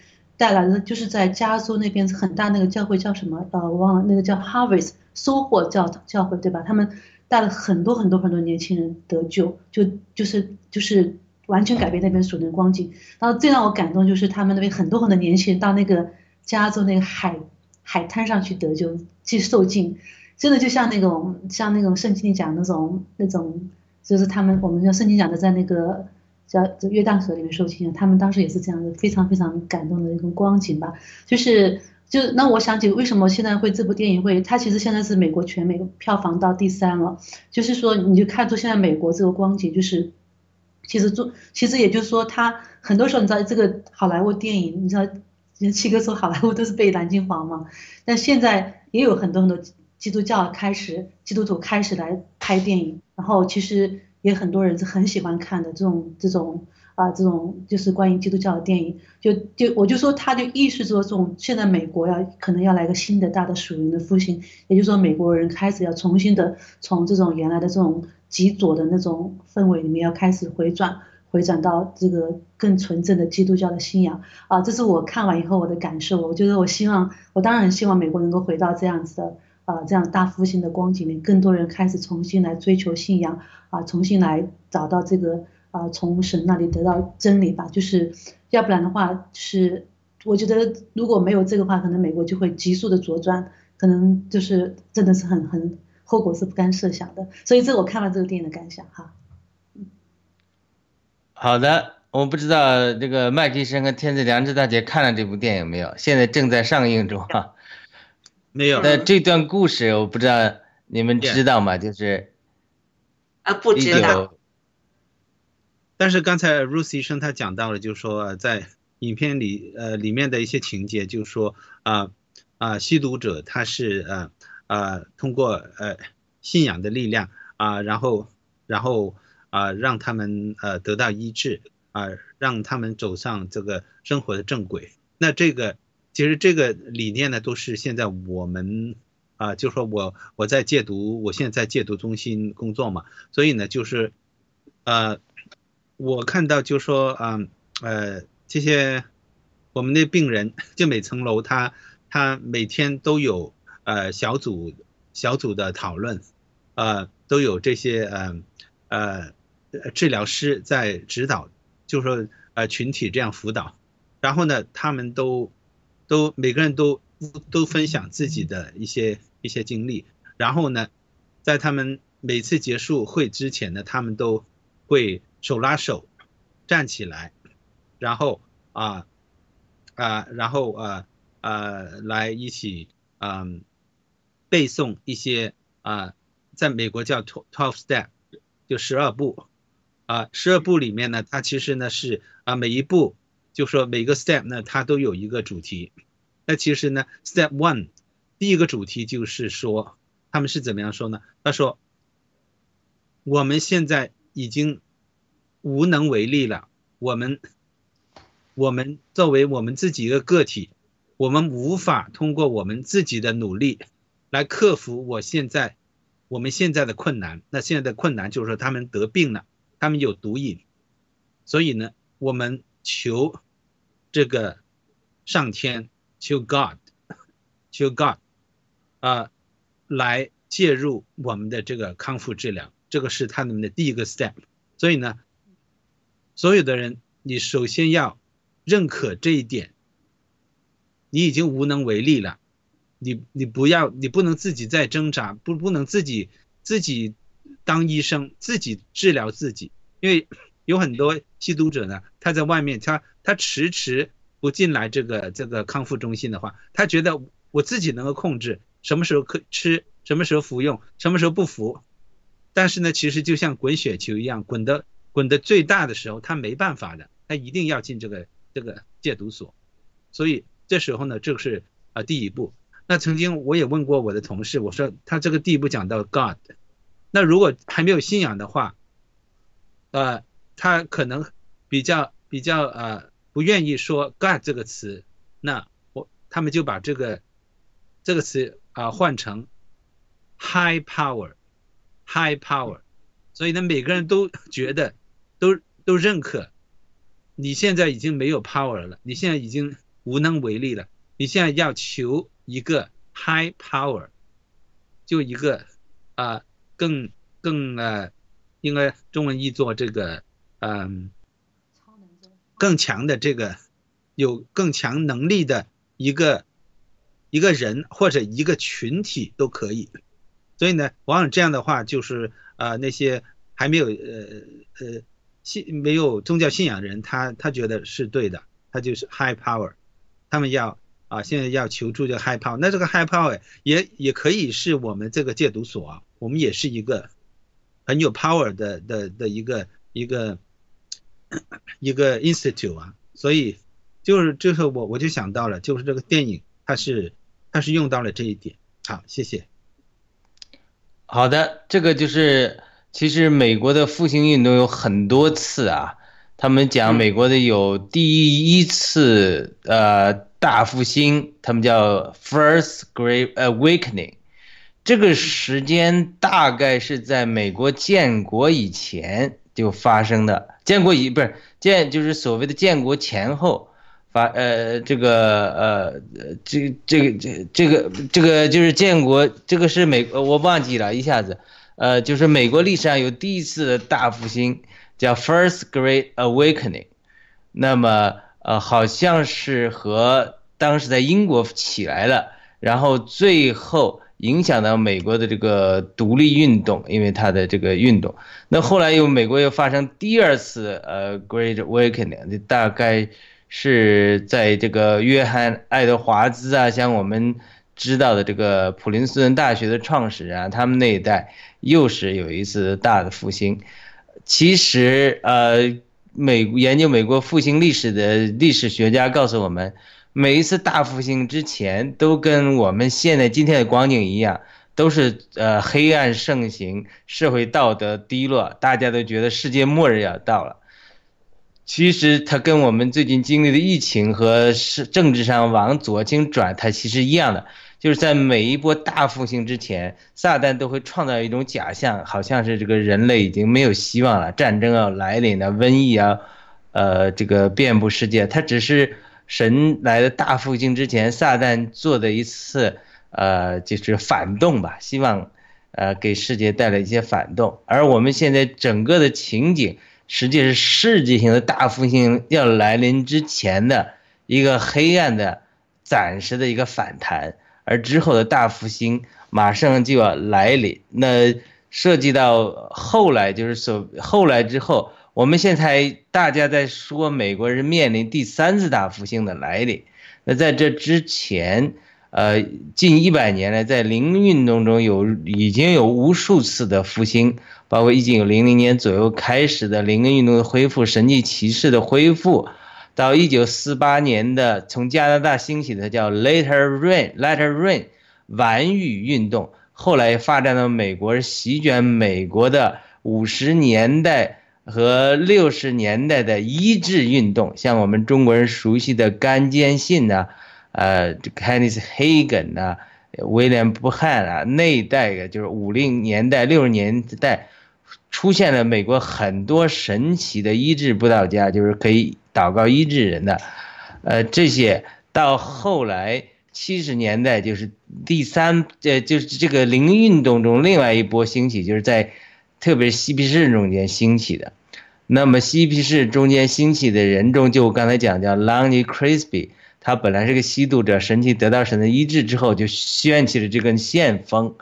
S2: 带来的就是在加州那边很大那个教会叫什么？呃，我忘了，那个叫 Harvest 收获教教会对吧？他们带了很多很多很多年轻人得救，就就是就是完全改变那边属灵光景。然后最让我感动就是他们那边很多很多年轻人到那个加州那个海海滩上去得救去受浸，真的就像那种像那种圣经里讲那种那种，就是他们我们叫圣经讲的在那个。叫约旦河里面受浸，他们当时也是这样的，非常非常感动的一个光景吧。就是就那我想起为什么现在会这部电影会，它其实现在是美国全美票房到第三了。就是说你就看出现在美国这个光景，就是其实做其实也就是说，他很多时候你知道这个好莱坞电影，你知道七哥说好莱坞都是被蓝金黄嘛，但现在也有很多很多基督教开始基督徒开始来拍电影，然后其实。也很多人是很喜欢看的这种这种啊这种就是关于基督教的电影，就就我就说他就意识着这种现在美国要可能要来个新的大的属灵的复兴，也就是说美国人开始要重新的从这种原来的这种极左的那种氛围里面要开始回转回转到这个更纯正的基督教的信仰啊，这是我看完以后我的感受。我觉得我希望我当然希望美国能够回到这样子的。啊，这样大复兴的光景里，更多人开始重新来追求信仰，啊，重新来找到这个啊，从神那里得到真理吧。就是要不然的话，是我觉得如果没有这个话，可能美国就会急速的左转，可能就是真的是很很后果是不堪设想的。所以这我看完这个电影的感想哈。
S1: 好的，我不知道这个麦迪生和天赐良知大姐看了这部电影没有？现在正在上映中哈。
S3: 没有。
S1: 那这段故事我不知道你们知道吗？就是
S4: 啊，不知道。
S3: 但是刚才 Ruth 医生他讲到了，就是说在影片里呃里面的一些情节，就是说啊啊吸毒者他是呃呃通过呃信仰的力量啊，然后然后啊让他们呃得到医治啊，让他们走上这个生活的正轨。那这个。其实这个理念呢，都是现在我们啊，就说我我在戒毒，我现在在戒毒中心工作嘛，所以呢，就是呃，我看到就说啊呃这些我们的病人，就每层楼他他每天都有呃小组小组的讨论，呃都有这些呃呃治疗师在指导，就说呃群体这样辅导，然后呢，他们都。都每个人都都分享自己的一些一些经历，然后呢，在他们每次结束会之前呢，他们都会手拉手站起来，然后啊啊，然后啊啊来一起嗯背诵一些啊，在美国叫 twelve step，就十二步啊，十二步里面呢，它其实呢是啊每一步。就说每个 step 呢，它都有一个主题。那其实呢，step one 第一个主题就是说，他们是怎么样说呢？他说，我们现在已经无能为力了。我们，我们作为我们自己一个个体，我们无法通过我们自己的努力来克服我现在我们现在的困难。那现在的困难就是说，他们得病了，他们有毒瘾，所以呢，我们。求这个上天，求 God，求 God，啊，来介入我们的这个康复治疗，这个是他们的第一个 step。所以呢，所有的人，你首先要认可这一点，你已经无能为力了，你你不要，你不能自己再挣扎，不不能自己自己当医生，自己治疗自己，因为。有很多吸毒者呢，他在外面，他他迟迟不进来这个这个康复中心的话，他觉得我自己能够控制什么时候可吃，什么时候服用，什么时候不服。但是呢，其实就像滚雪球一样，滚的滚的最大的时候，他没办法的，他一定要进这个这个戒毒所。所以这时候呢，这个是啊第一步。那曾经我也问过我的同事，我说他这个第一步讲到 God，那如果还没有信仰的话，呃。他可能比较比较呃不愿意说 God 这个词，那我他们就把这个这个词啊换成 High Power，High Power，所以呢每个人都觉得都都认可，你现在已经没有 Power 了，你现在已经无能为力了。你现在要求一个 high power，就一个啊、更更呃，应该中文译作这个嗯、更强的这个有更强能力的一个一个人或者一个群体都可以。所以呢，往往这样的话，就是呃那些还没有呃呃信没有宗教信仰的人，他他觉得是对的，他就是 high power，他们要啊现在要求助这个 high power，那这个 high power 也也可以是我们这个戒毒所啊，我们也是一个很有 power 的的的一个一个一个 institute 啊，所以就是就是我我就想到了，就是这个电影它是它是用到了这一点。好，谢谢。
S1: 好的，这个就是其实美国的复兴运动有很多次啊，他们讲美国的有第一次呃大复兴，他们叫 First Great Awakening，这个时间大概是在美国建国以前就发生的，建国以不是建就是所谓的建国前后。发呃这个呃呃这这个这这个这个就是建国，这个是美我忘记了一下子，呃就是美国历史上有第一次的大复兴，叫 First Great Awakening，那么呃好像是和当时在英国起来了，然后最后影响到美国的这个独立运动，因为它的这个运动，那后来又美国又发生第二次呃 Great Awakening，大概。是在这个约翰·爱德华兹啊，像我们知道的这个普林斯顿大学的创始人啊，他们那一代又是有一次大的复兴。其实，呃，美研究美国复兴历史的历史学家告诉我们，每一次大复兴之前，都跟我们现在今天的光景一样，都是呃黑暗盛行，社会道德低落，大家都觉得世界末日要到了。其实它跟我们最近经历的疫情和是政治上往左倾转，它其实一样的，就是在每一波大复兴之前，撒旦都会创造一种假象，好像是这个人类已经没有希望了，战争要来临了，瘟疫啊，呃，这个遍布世界。它只是神来的大复兴之前，撒旦做的一次呃，就是反动吧，希望呃给世界带来一些反动。而我们现在整个的情景。实际是世界性的大复兴要来临之前的一个黑暗的暂时的一个反弹，而之后的大复兴马上就要来临。那涉及到后来，就是所后来之后，我们现在大家在说美国人面临第三次大复兴的来临。那在这之前，呃，近一百年来，在灵运动中有已经有无数次的复兴。包括一九零零年左右开始的灵恩运动的恢复，神迹骑士的恢复，到一九四八年的从加拿大兴起的叫 Later Rain Later Rain 晚雨运动，后来发展到美国，席卷美国的五十年代和六十年代的医治运动，像我们中国人熟悉的甘坚信呐、呃 Kenneth Hagen 呐、威廉布汉啊那一代的，就是五零年代六十年代。出现了美国很多神奇的医治布道家，就是可以祷告医治人的，呃，这些到后来七十年代就是第三，呃，就是这个灵运动中另外一波兴起，就是在特别是嬉皮士中间兴起的。那么嬉皮士中间兴起的人中，就我刚才讲叫 Lonnie Crispy，他本来是个吸毒者，神奇得到神的医治之后，就掀起了这根线风。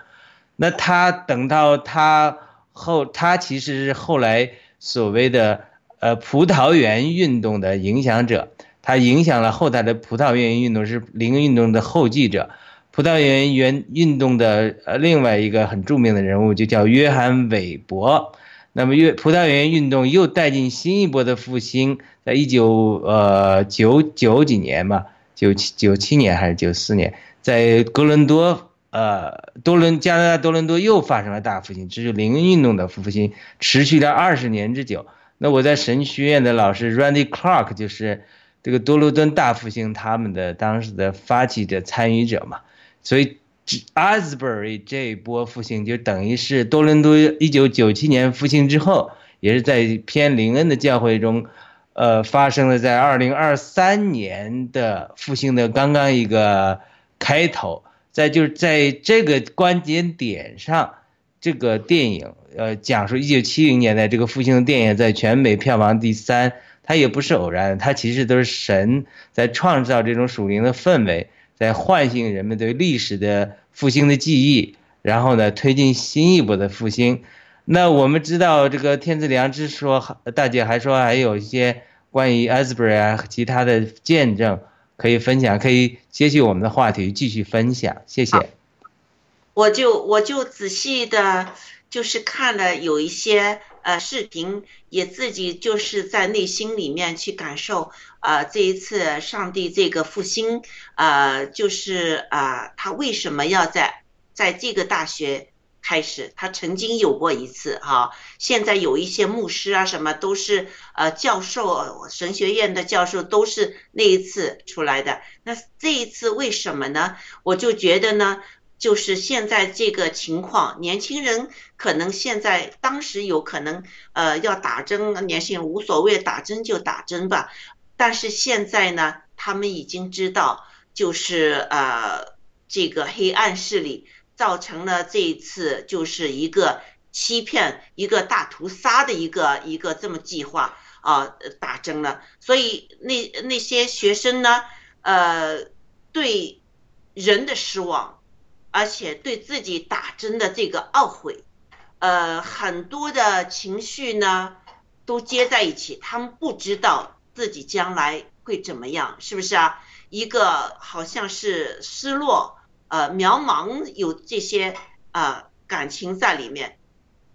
S1: 那他等到他。后，他其实是后来所谓的呃葡萄园运动的影响者，他影响了后代的葡萄园运动，是灵运动的后继者。葡萄园园运动的呃另外一个很著名的人物就叫约翰韦伯。那么约葡萄园运动又带进新一波的复兴，在一九呃九九几年吧，九七九七年还是九四年，在哥伦多。呃，多伦加拿大多伦多又发生了大复兴，这是灵运动的复兴，持续了二十年之久。那我在神学院的老师 Randy Clark 就是这个多伦多大复兴他们的当时的发起者、参与者嘛。所以 Asbury 这一波复兴就等于是多伦多一九九七年复兴之后，也是在偏灵恩的教会中，呃，发生了在二零二三年的复兴的刚刚一个开头，在就是在这个关键点上，这个电影呃讲述一九七零年代这个复兴的电影在全美票房第三，它也不是偶然，它其实都是神在创造这种属灵的氛围，在唤醒人们对历史的复兴的记忆，然后呢推进新一波的复兴。那我们知道这个天赐良知说，大姐还说还有一些关于 Asbury 啊其他的见证可以分享，可以接续我们的话题继续分享，谢谢。
S4: 我就我就仔细的，就是看了有一些呃视频，也自己就是在内心里面去感受，呃，这一次上帝这个复兴，呃，就是啊，他为什么要在在这个大学开始？他曾经有过一次哈，现在有一些牧师啊什么都是呃教授，神学院的教授都是那一次出来的。那这一次为什么呢？我就觉得呢。就是现在这个情况，年轻人可能现在当时有可能呃要打针，年轻人无所谓，打针就打针吧。但是现在呢，他们已经知道，就是呃这个黑暗势力造成了这一次就是一个欺骗、一个大屠杀的一个一个这么计划啊，打针了。所以那那些学生呢，呃，对人的失望。而且对自己打针的这个懊悔，呃，很多的情绪呢都接在一起，他们不知道自己将来会怎么样，是不是啊？一个好像是失落，呃，渺茫，有这些啊感情在里面，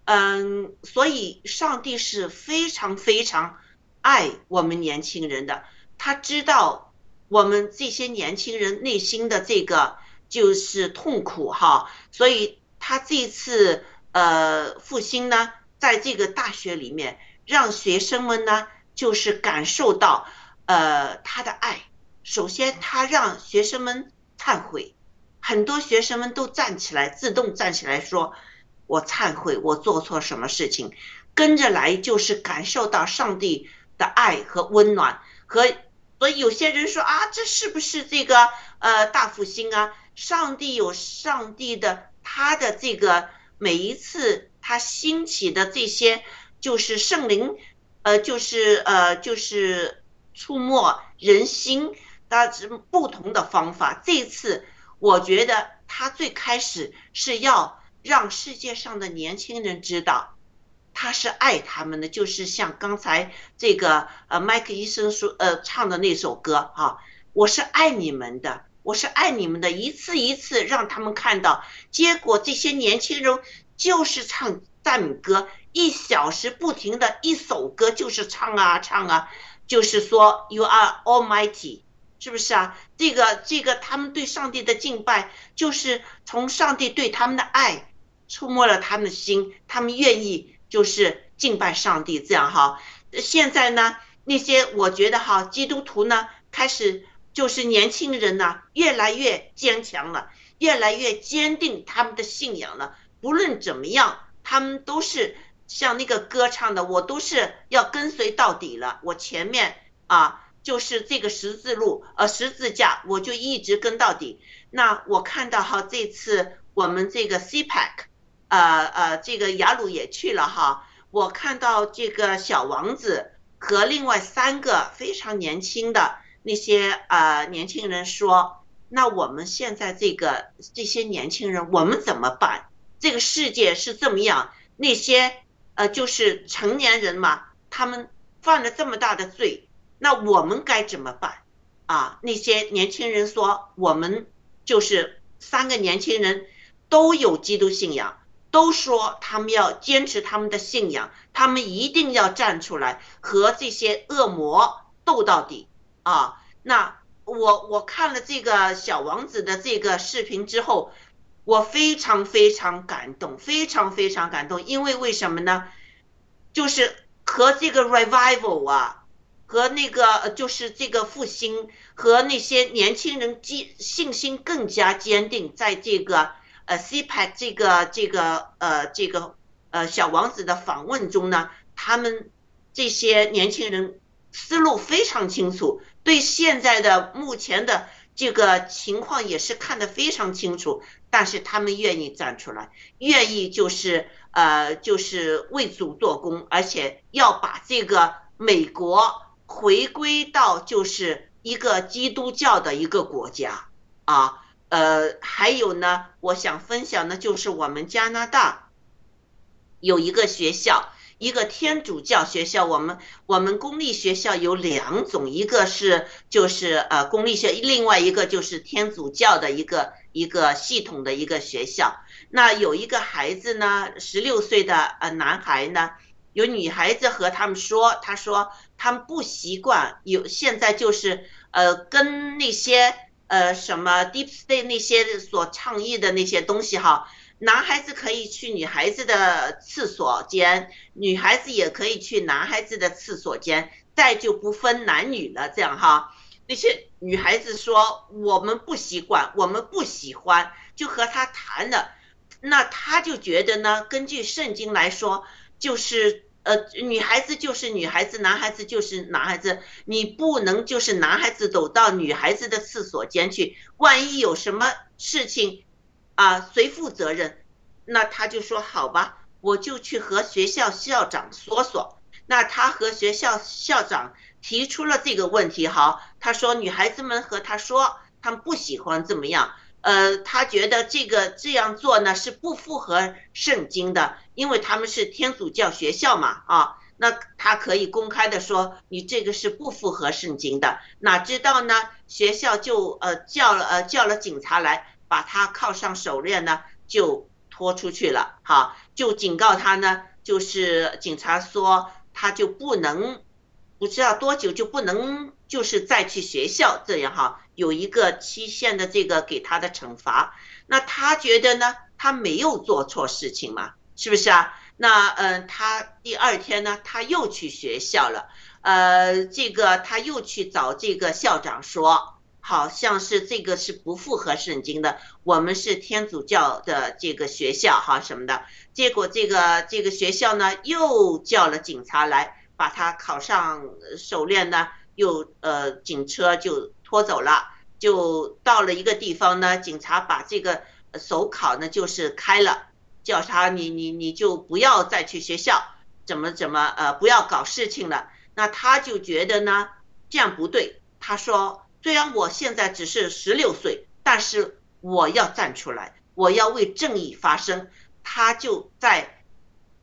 S4: 嗯，所以上帝是非常非常爱我们年轻人的，他知道我们这些年轻人内心的这个。就是痛苦哈，所以他这次呃复兴呢，在这个大学里面，让学生们呢就是感受到呃他的爱。首先，他让学生们忏悔，很多学生们都站起来，自动站起来说：“我忏悔，我做错什么事情。”跟着来就是感受到上帝的爱和温暖和。所以有些人说啊，这是不是这个呃大复兴啊？上帝有上帝的，他的这个每一次他兴起的这些，就是圣灵，呃，就是呃，就是触摸人心，他是不同的方法。这次我觉得他最开始是要让世界上的年轻人知道，他是爱他们的，就是像刚才这个呃麦克医生说呃唱的那首歌啊，我是爱你们的。我是爱你们的，一次一次让他们看到，结果这些年轻人就是唱赞美歌，一小时不停的一首歌就是唱啊唱啊，就是说 You are Almighty，是不是啊？这个这个他们对上帝的敬拜，就是从上帝对他们的爱触摸了他们的心，他们愿意就是敬拜上帝这样哈。现在呢，那些我觉得哈，基督徒呢开始。就是年轻人呢，越来越坚强了，越来越坚定他们的信仰了。不论怎么样，他们都是像那个歌唱的，我都是要跟随到底了。我前面啊，就是这个十字路，呃，十字架，我就一直跟到底。那我看到哈，这次我们这个 CPAC，呃呃，这个雅鲁也去了哈，我看到这个小王子和另外三个非常年轻的。那些啊年轻人说：“那我们现在这个这些年轻人，我们怎么办？这个世界是这么样，那些呃就是成年人嘛，他们犯了这么大的罪，那我们该怎么办？啊，那些年轻人说，我们就是三个年轻人都有基督信仰，都说他们要坚持他们的信仰，他们一定要站出来和这些恶魔斗到底。”啊，那我我看了这个小王子的这个视频之后，我非常非常感动，非常非常感动。因为为什么呢？就是和这个 revival 啊，和那个就是这个复兴，和那些年轻人坚信心更加坚定，在这个呃 CPAC 这个这个呃这个呃小王子的访问中呢，他们这些年轻人。思路非常清楚，对现在的目前的这个情况也是看得非常清楚，但是他们愿意站出来，愿意就是呃就是为主做工，而且要把这个美国回归到就是一个基督教的一个国家啊。呃，还有呢，我想分享的就是我们加拿大有一个学校，一个天主教学校。我们我们公立学校有两种，一个是就是呃公立学，另外一个就是天主教的一个一个系统的一个学校。那有一个孩子呢，十六岁的呃男孩呢，有女孩子和他们说，他说他们不习惯有现在就是呃跟那些。呃，什么 deep state 那些所倡议的那些东西哈，男孩子可以去女孩子的厕所间，女孩子也可以去男孩子的厕所间，再就不分男女了，这样哈。那些女孩子说我们不习惯，我们不喜欢，就和他谈了，那他就觉得呢，根据圣经来说，就是。呃，女孩子就是女孩子，男孩子就是男孩子，你不能就是男孩子走到女孩子的厕所间去，万一有什么事情，啊，谁负责任？那他就说好吧，我就去和学校校长说说。那他和学校校长提出了这个问题，好，他说女孩子们和他说，他们不喜欢怎么样。呃，他觉得这个这样做呢是不符合圣经的，因为他们是天主教学校嘛，啊，那他可以公开的说你这个是不符合圣经的。哪知道呢，学校就呃叫了呃叫了警察来，把他铐上手链呢，就拖出去了，哈，就警告他呢，就是警察说他就不能，不知道多久就不能就是再去学校这样哈。有一个期限的这个给他的惩罚，那他觉得呢？他没有做错事情嘛，是不是啊？那嗯，他第二天呢，他又去学校了，呃，这个他又去找这个校长说，好像是这个是不符合圣经的，我们是天主教的这个学校哈什么的。结果这个这个学校呢，又叫了警察来，把他铐上手链呢，又呃警车就。拖走了，就到了一个地方呢。警察把这个手铐呢，就是开了，叫他你你你就不要再去学校，怎么怎么呃不要搞事情了。那他就觉得呢，这样不对。他说，虽然我现在只是十六岁，但是我要站出来，我要为正义发声。他就在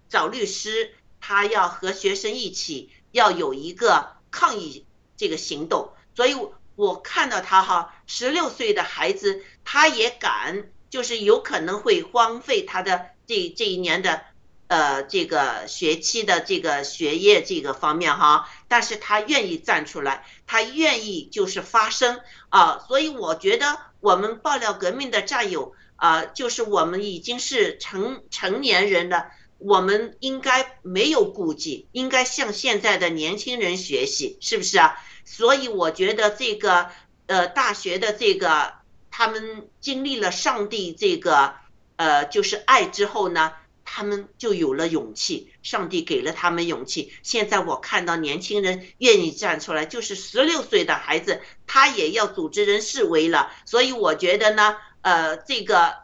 S4: 找律师，他要和学生一起要有一个抗议这个行动，所以。我看到他哈，十六岁的孩子，他也敢，就是有可能会荒废他的这这一年的，呃，这个学期的这个学业这个方面哈，但是他愿意站出来，他愿意就是发声啊，所以我觉得我们爆料革命的战友啊，就是我们已经是成成年人了，我们应该没有顾忌，应该向现在的年轻人学习，是不是啊？所以我觉得这个呃大学的这个他们经历了上帝这个呃就是爱之后呢，他们就有了勇气，上帝给了他们勇气。现在我看到年轻人愿意站出来，就是十六岁的孩子他也要组织人示威了。所以我觉得呢，呃这个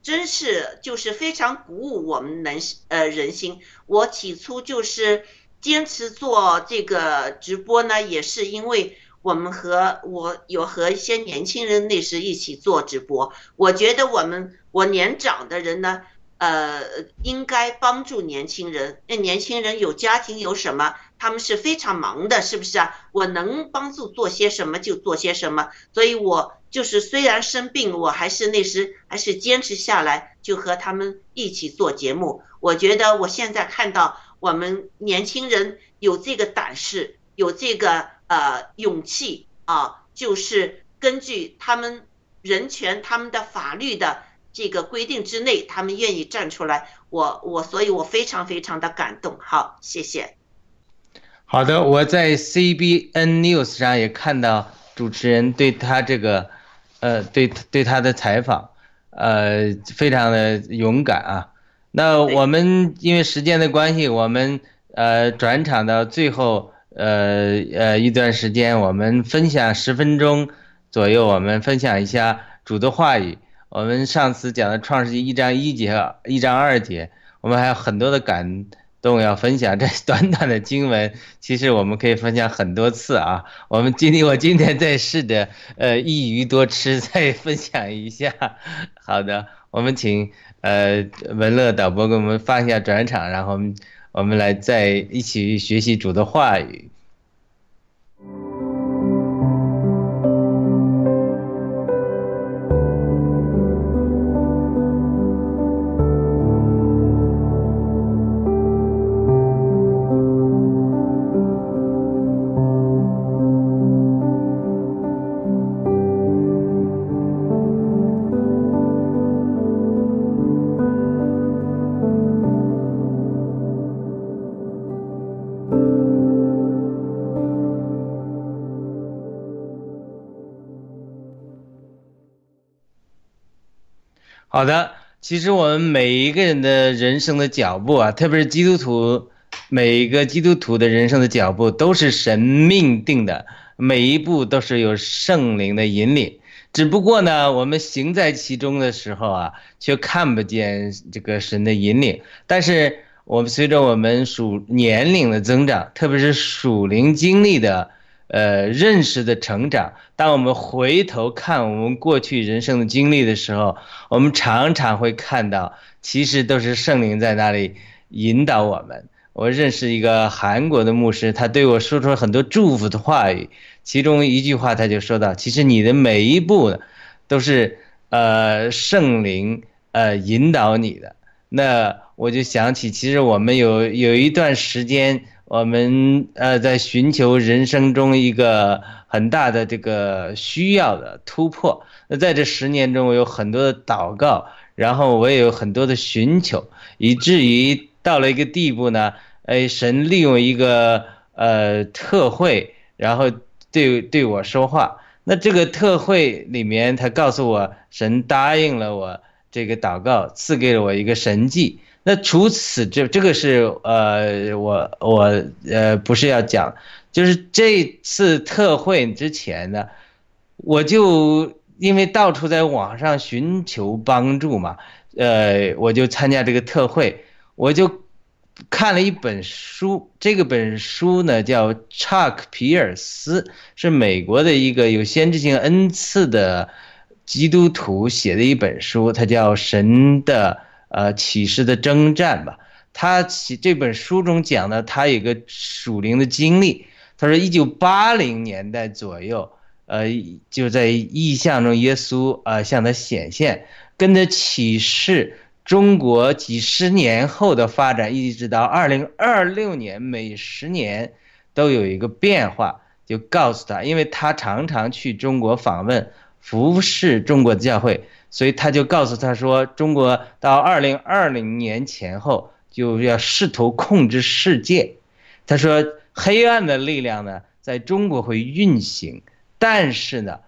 S4: 真是就是非常鼓舞我们人呃人心。我起初就是。坚持做这个直播呢，也是因为我们和我有和一些年轻人那时一起做直播。我觉得我们我年长的人呢，呃，应该帮助年轻人。那年轻人有家庭有什么，他们是非常忙的，是不是啊？我能帮助做些什么就做些什么。所以我就是虽然生病，我还是那时还是坚持下来，就和他们一起做节目。我觉得我现在看到。我们年轻人有这个胆识，有这个呃勇气啊，就是根据他们人权、他们的法律的这个规定之内，他们愿意站出来。我我，所以我非常非常的感动。好，谢谢。
S1: 好的，我在 CBN News 上也看到主持人对他这个呃对对他的采访，呃，非常的勇敢啊。那我们因为时间的关系，我们呃转场到最后，呃呃一段时间，我们分享十分钟左右，我们分享一下主的话语。我们上次讲的创世纪一章一节、一章二节，我们还有很多的感动要分享。这短短的经文，其实我们可以分享很多次啊。我们今天我今天再试着呃一鱼多吃，再分享一下。好的，我们请呃文乐导播给我们放一下转场，然后我们我们来再一起学习主的话语。好的，其实我们每一个人的人生的脚步啊，特别是基督徒，每一个基督徒的人生的脚步都是神命定的，每一步都是有圣灵的引领。只不过呢，我们行在其中的时候啊，却看不见这个神的引领。但是我们随着我们属年龄的增长，特别是属灵经历的。呃，认识的成长。当我们回头看我们过去人生的经历的时候，我们常常会看到，其实都是圣灵在那里引导我们。我认识一个韩国的牧师，他对我说出了很多祝福的话语，其中一句话他就说到：“其实你的每一步，都是呃圣灵呃引导你的。”那我就想起，其实我们有有一段时间。我们呃在寻求人生中一个很大的这个需要的突破。那在这十年中，我有很多的祷告，然后我也有很多的寻求，以至于到了一个地步呢，哎，神利用一个呃特会，然后对对我说话。那这个特会里面，他告诉我，神答应了我这个祷告，赐给了我一个神迹。那除此这这个是呃我我呃不是要讲，就是这次特会之前呢，我就因为到处在网上寻求帮助嘛，呃我就参加这个特会，我就看了一本书，这个本书呢叫查克皮尔斯，是美国的一个有先知性恩赐的基督徒写的一本书，它叫《神的》。呃，启示的征战吧。他其这本书中讲的，他有个属灵的经历。他说，一九八零年代左右，呃，就在意象中，耶稣啊向他显现，跟着启示中国几十年后的发展，一直到二零二六年，每十年都有一个变化，就告诉他，因为他常常去中国访问，服侍中国的教会。所以他就告诉他说，中国到二零二零年前后就要试图控制世界。他说，黑暗的力量呢，在中国会运行，但是呢，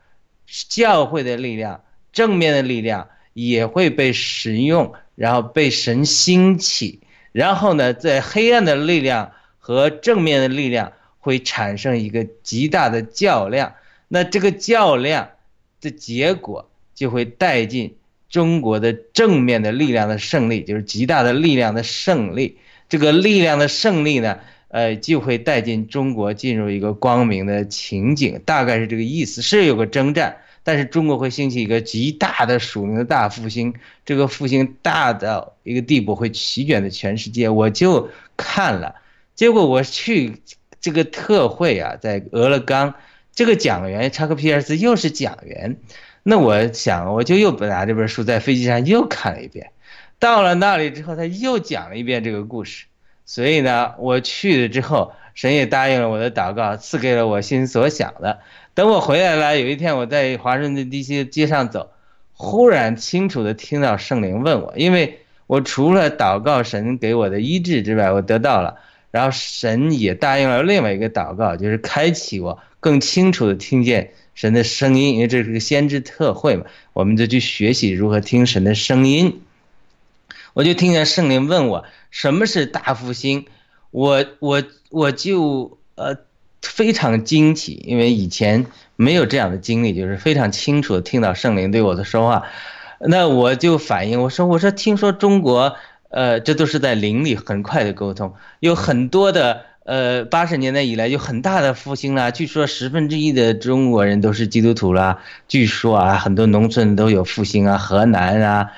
S1: 教会的力量、正面的力量也会被使用，然后被神兴起。然后呢，在黑暗的力量和正面的力量会产生一个极大的较量。那这个较量的结果。就会带进中国的正面的力量的胜利，就是极大的力量的胜利。这个力量的胜利呢，呃，就会带进中国进入一个光明的情景，大概是这个意思。是有个征战，但是中国会兴起一个极大的属灵的大复兴。这个复兴大到一个地步，会席卷的全世界。我就看了，结果我去这个特会啊，在俄勒冈，这个讲员查克皮尔斯又是讲员。那我想，我就又拿这本书在飞机上又看了一遍，到了那里之后，他又讲了一遍这个故事。所以呢，我去了之后，神也答应了我的祷告，赐给了我心所想的。等我回来了，有一天我在华盛顿 D.C. 街上走，忽然清楚的听到圣灵问我，因为我除了祷告神给我的医治之外，我得到了，然后神也答应了另外一个祷告，就是开启我更清楚的听见。神的声音，因为这是个先知特会嘛，我们就去学习如何听神的声音。我就听见圣灵问我什么是大复兴，我我我就呃非常惊奇，因为以前没有这样的经历，就是非常清楚的听到圣灵对我的说话。那我就反映我说我说听说中国，呃，这都是在灵里很快的沟通，有很多的呃八十年代以来有很大的复兴啦，据说十分之一的中国人都是基督徒啦，据说啊很多农村都有复兴啊，河南啊，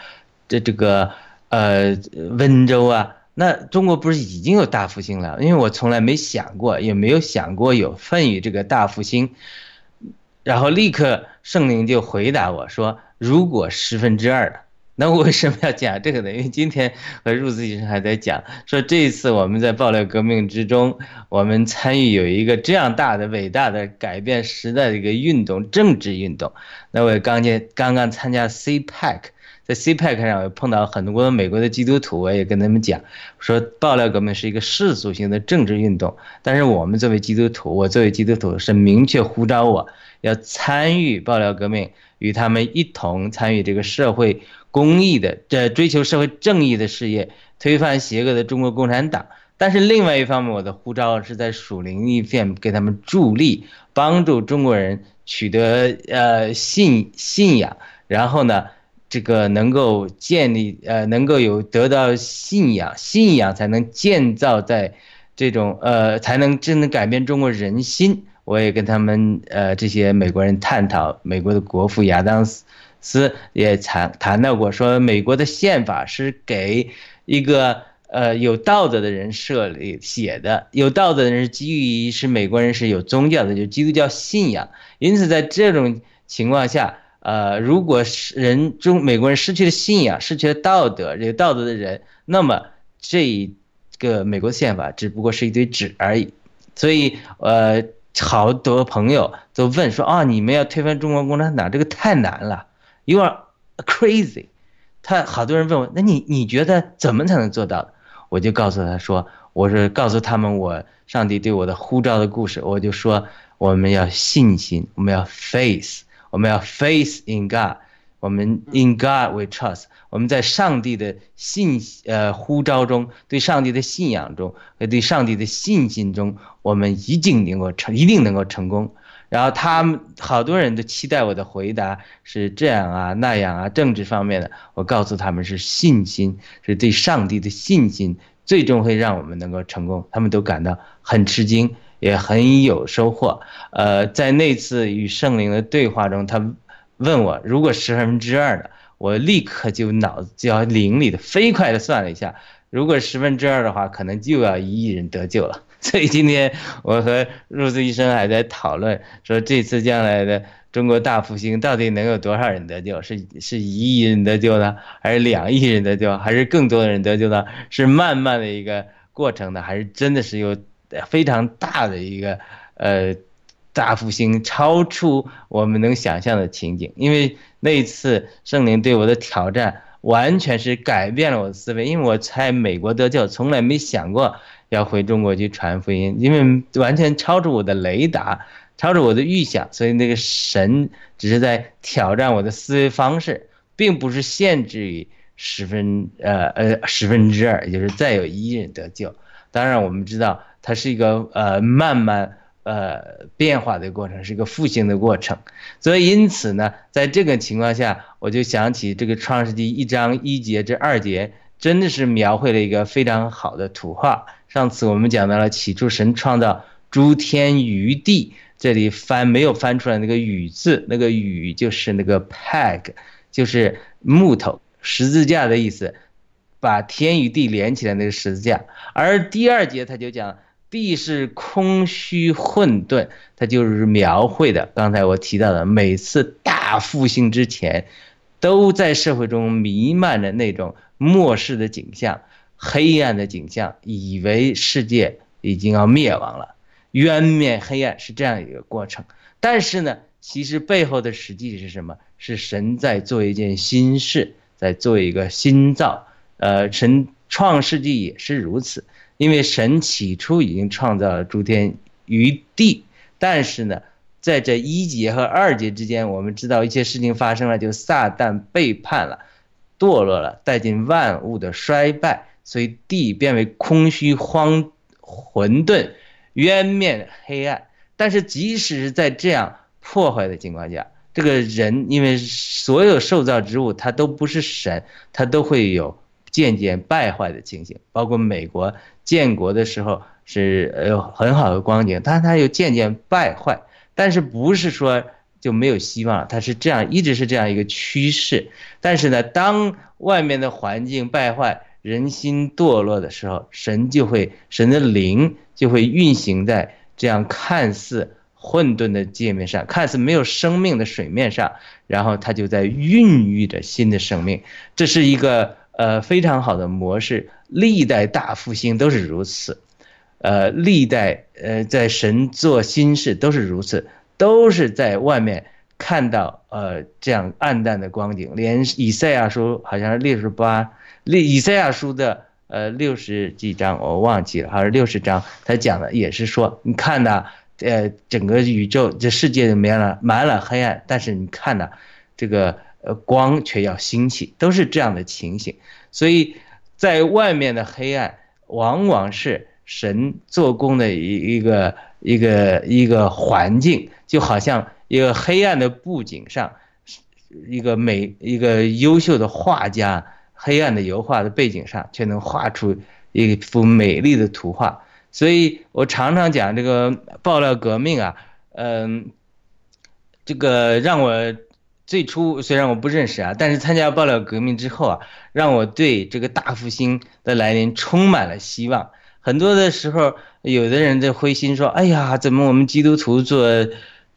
S1: 这这个呃温州啊，那中国不是已经有大复兴了？因为我从来没想过，也没有想过有份于这个大复兴，然后立刻圣灵就回答我说。如果十分之二的，那我为什么要讲这个呢？因为今天和入子医生还在讲，说这一次我们在爆料革命之中，我们参与有一个这样大的、伟大的改变时代的一个运动，政治运动。那我刚才刚刚参加 CPAC，在 CPAC 上我碰到很多美国的基督徒，我也跟他们讲，说爆料革命是一个世俗性的政治运动，但是我们作为基督徒，我作为基督徒是明确呼召我要参与爆料革命。与他们一同参与这个社会公益的，这追求社会正义的事业，推翻邪恶的中国共产党。但是另外一方面，我的护照是在属灵一片给他们助力，帮助中国人取得呃信信仰，然后呢，这个能够建立呃能够有得到信仰，信仰才能建造在这种呃才能真正改变中国人心。我也跟他们呃这些美国人探讨，美国的国父亚当斯 斯也谈谈到过，说美国的宪法是给一个呃有道德的人设立写的，有道德的人是基于是美国人是有宗教的，就基督教信仰，因此在这种情况下，呃，如果是人中美国人失去了信仰，失去了道德，有道德的人，那么这一个美国宪法只不过是一堆纸而已，所以呃。好多朋友都问说啊，你们要推翻中国共产党，这个太难了，You are crazy。他好多人问我，那你你觉得怎么才能做到？我就告诉他说，我是告诉他们我上帝对我的呼召的故事。我就说我们要信心，我们要 faith，我们要 faith in God。我们 in God we trust，我们在上帝的信呃呼召中，对上帝的信仰中和对上帝的信心中，我们一定能够成，一定能够成功。然后他们好多人都期待我的回答是这样啊那样啊，政治方面的，我告诉他们是信心，是对上帝的信心，最终会让我们能够成功。他们都感到很吃惊，也很有收获。呃，在那次与圣灵的对话中，他。问我如果十分之二的，我立刻就脑子就要灵里的飞快的算了一下，如果十分之二的话，可能就要一亿人得救了。所以今天我和入子医生还在讨论，说这次将来的中国大复兴到底能有多少人得救？是是一亿人得救呢，还是两亿人得救，还是更多的人得救呢？是慢慢的一个过程呢，还是真的是有非常大的一个呃？大复兴超出我们能想象的情景，因为那一次圣灵对我的挑战完全是改变了我的思维。因为我在美国得救，从来没想过要回中国去传福音，因为完全超出我的雷达，超出我的预想。所以那个神只是在挑战我的思维方式，并不是限制于十分呃呃十分之二，也就是再有一人得救。当然，我们知道它是一个呃慢慢。呃，变化的过程是一个复兴的过程，所以因此呢，在这个情况下，我就想起这个创世纪一章一节这二节，真的是描绘了一个非常好的图画。上次我们讲到了起初神创造诸天鱼地，这里翻没有翻出来那个雨字，那个雨就是那个 peg，就是木头十字架的意思，把天与地连起来那个十字架。而第二节他就讲。地是空虚混沌，它就是描绘的。刚才我提到的，每次大复兴之前，都在社会中弥漫着那种末世的景象、黑暗的景象，以为世界已经要灭亡了，渊面黑暗是这样一个过程。但是呢，其实背后的实际是什么？是神在做一件新事，在做一个新造。呃，神创世纪也是如此。因为神起初已经创造了诸天与地，但是呢，在这一节和二节之间，我们知道一些事情发生了，就撒旦背叛了，堕落了，带进万物的衰败，所以地变为空虚荒混沌，渊面黑暗。但是即使是在这样破坏的情况下，这个人因为所有受造之物它都不是神，它都会有渐渐败坏的情形。包括美国建国的时候是呃很好的光景，但是它又渐渐败坏。但是不是说就没有希望了？它是这样，一直是这样一个趋势。但是呢，当外面的环境败坏，人心堕落的时候，神就会神的灵就会运行在这样看似混沌的界面上，看似没有生命的水面上，然后它就在孕育着新的生命。这是一个呃非常好的模式，历代大复兴都是如此。呃，历代呃，在神做新事都是如此，都是在外面看到呃这样暗淡的光景。连以赛亚书好像是六十八，以以赛亚书的呃六十几章我忘记了，还是六十章，他讲的也是说，你看呐，呃，整个宇宙这世界里面了满了黑暗，但是你看呐，这个呃光却要兴起，都是这样的情形。所以在外面的黑暗往往是。神做工的一一个一个一个环境，就好像一个黑暗的布景上，一个美一个优秀的画家，黑暗的油画的背景上，却能画出一幅美丽的图画。所以我常常讲这个爆料革命啊，嗯，这个让我最初虽然我不认识啊，但是参加爆料革命之后啊，让我对这个大复兴的来临充满了希望。很多的时候，有的人在灰心说：“哎呀，怎么我们基督徒做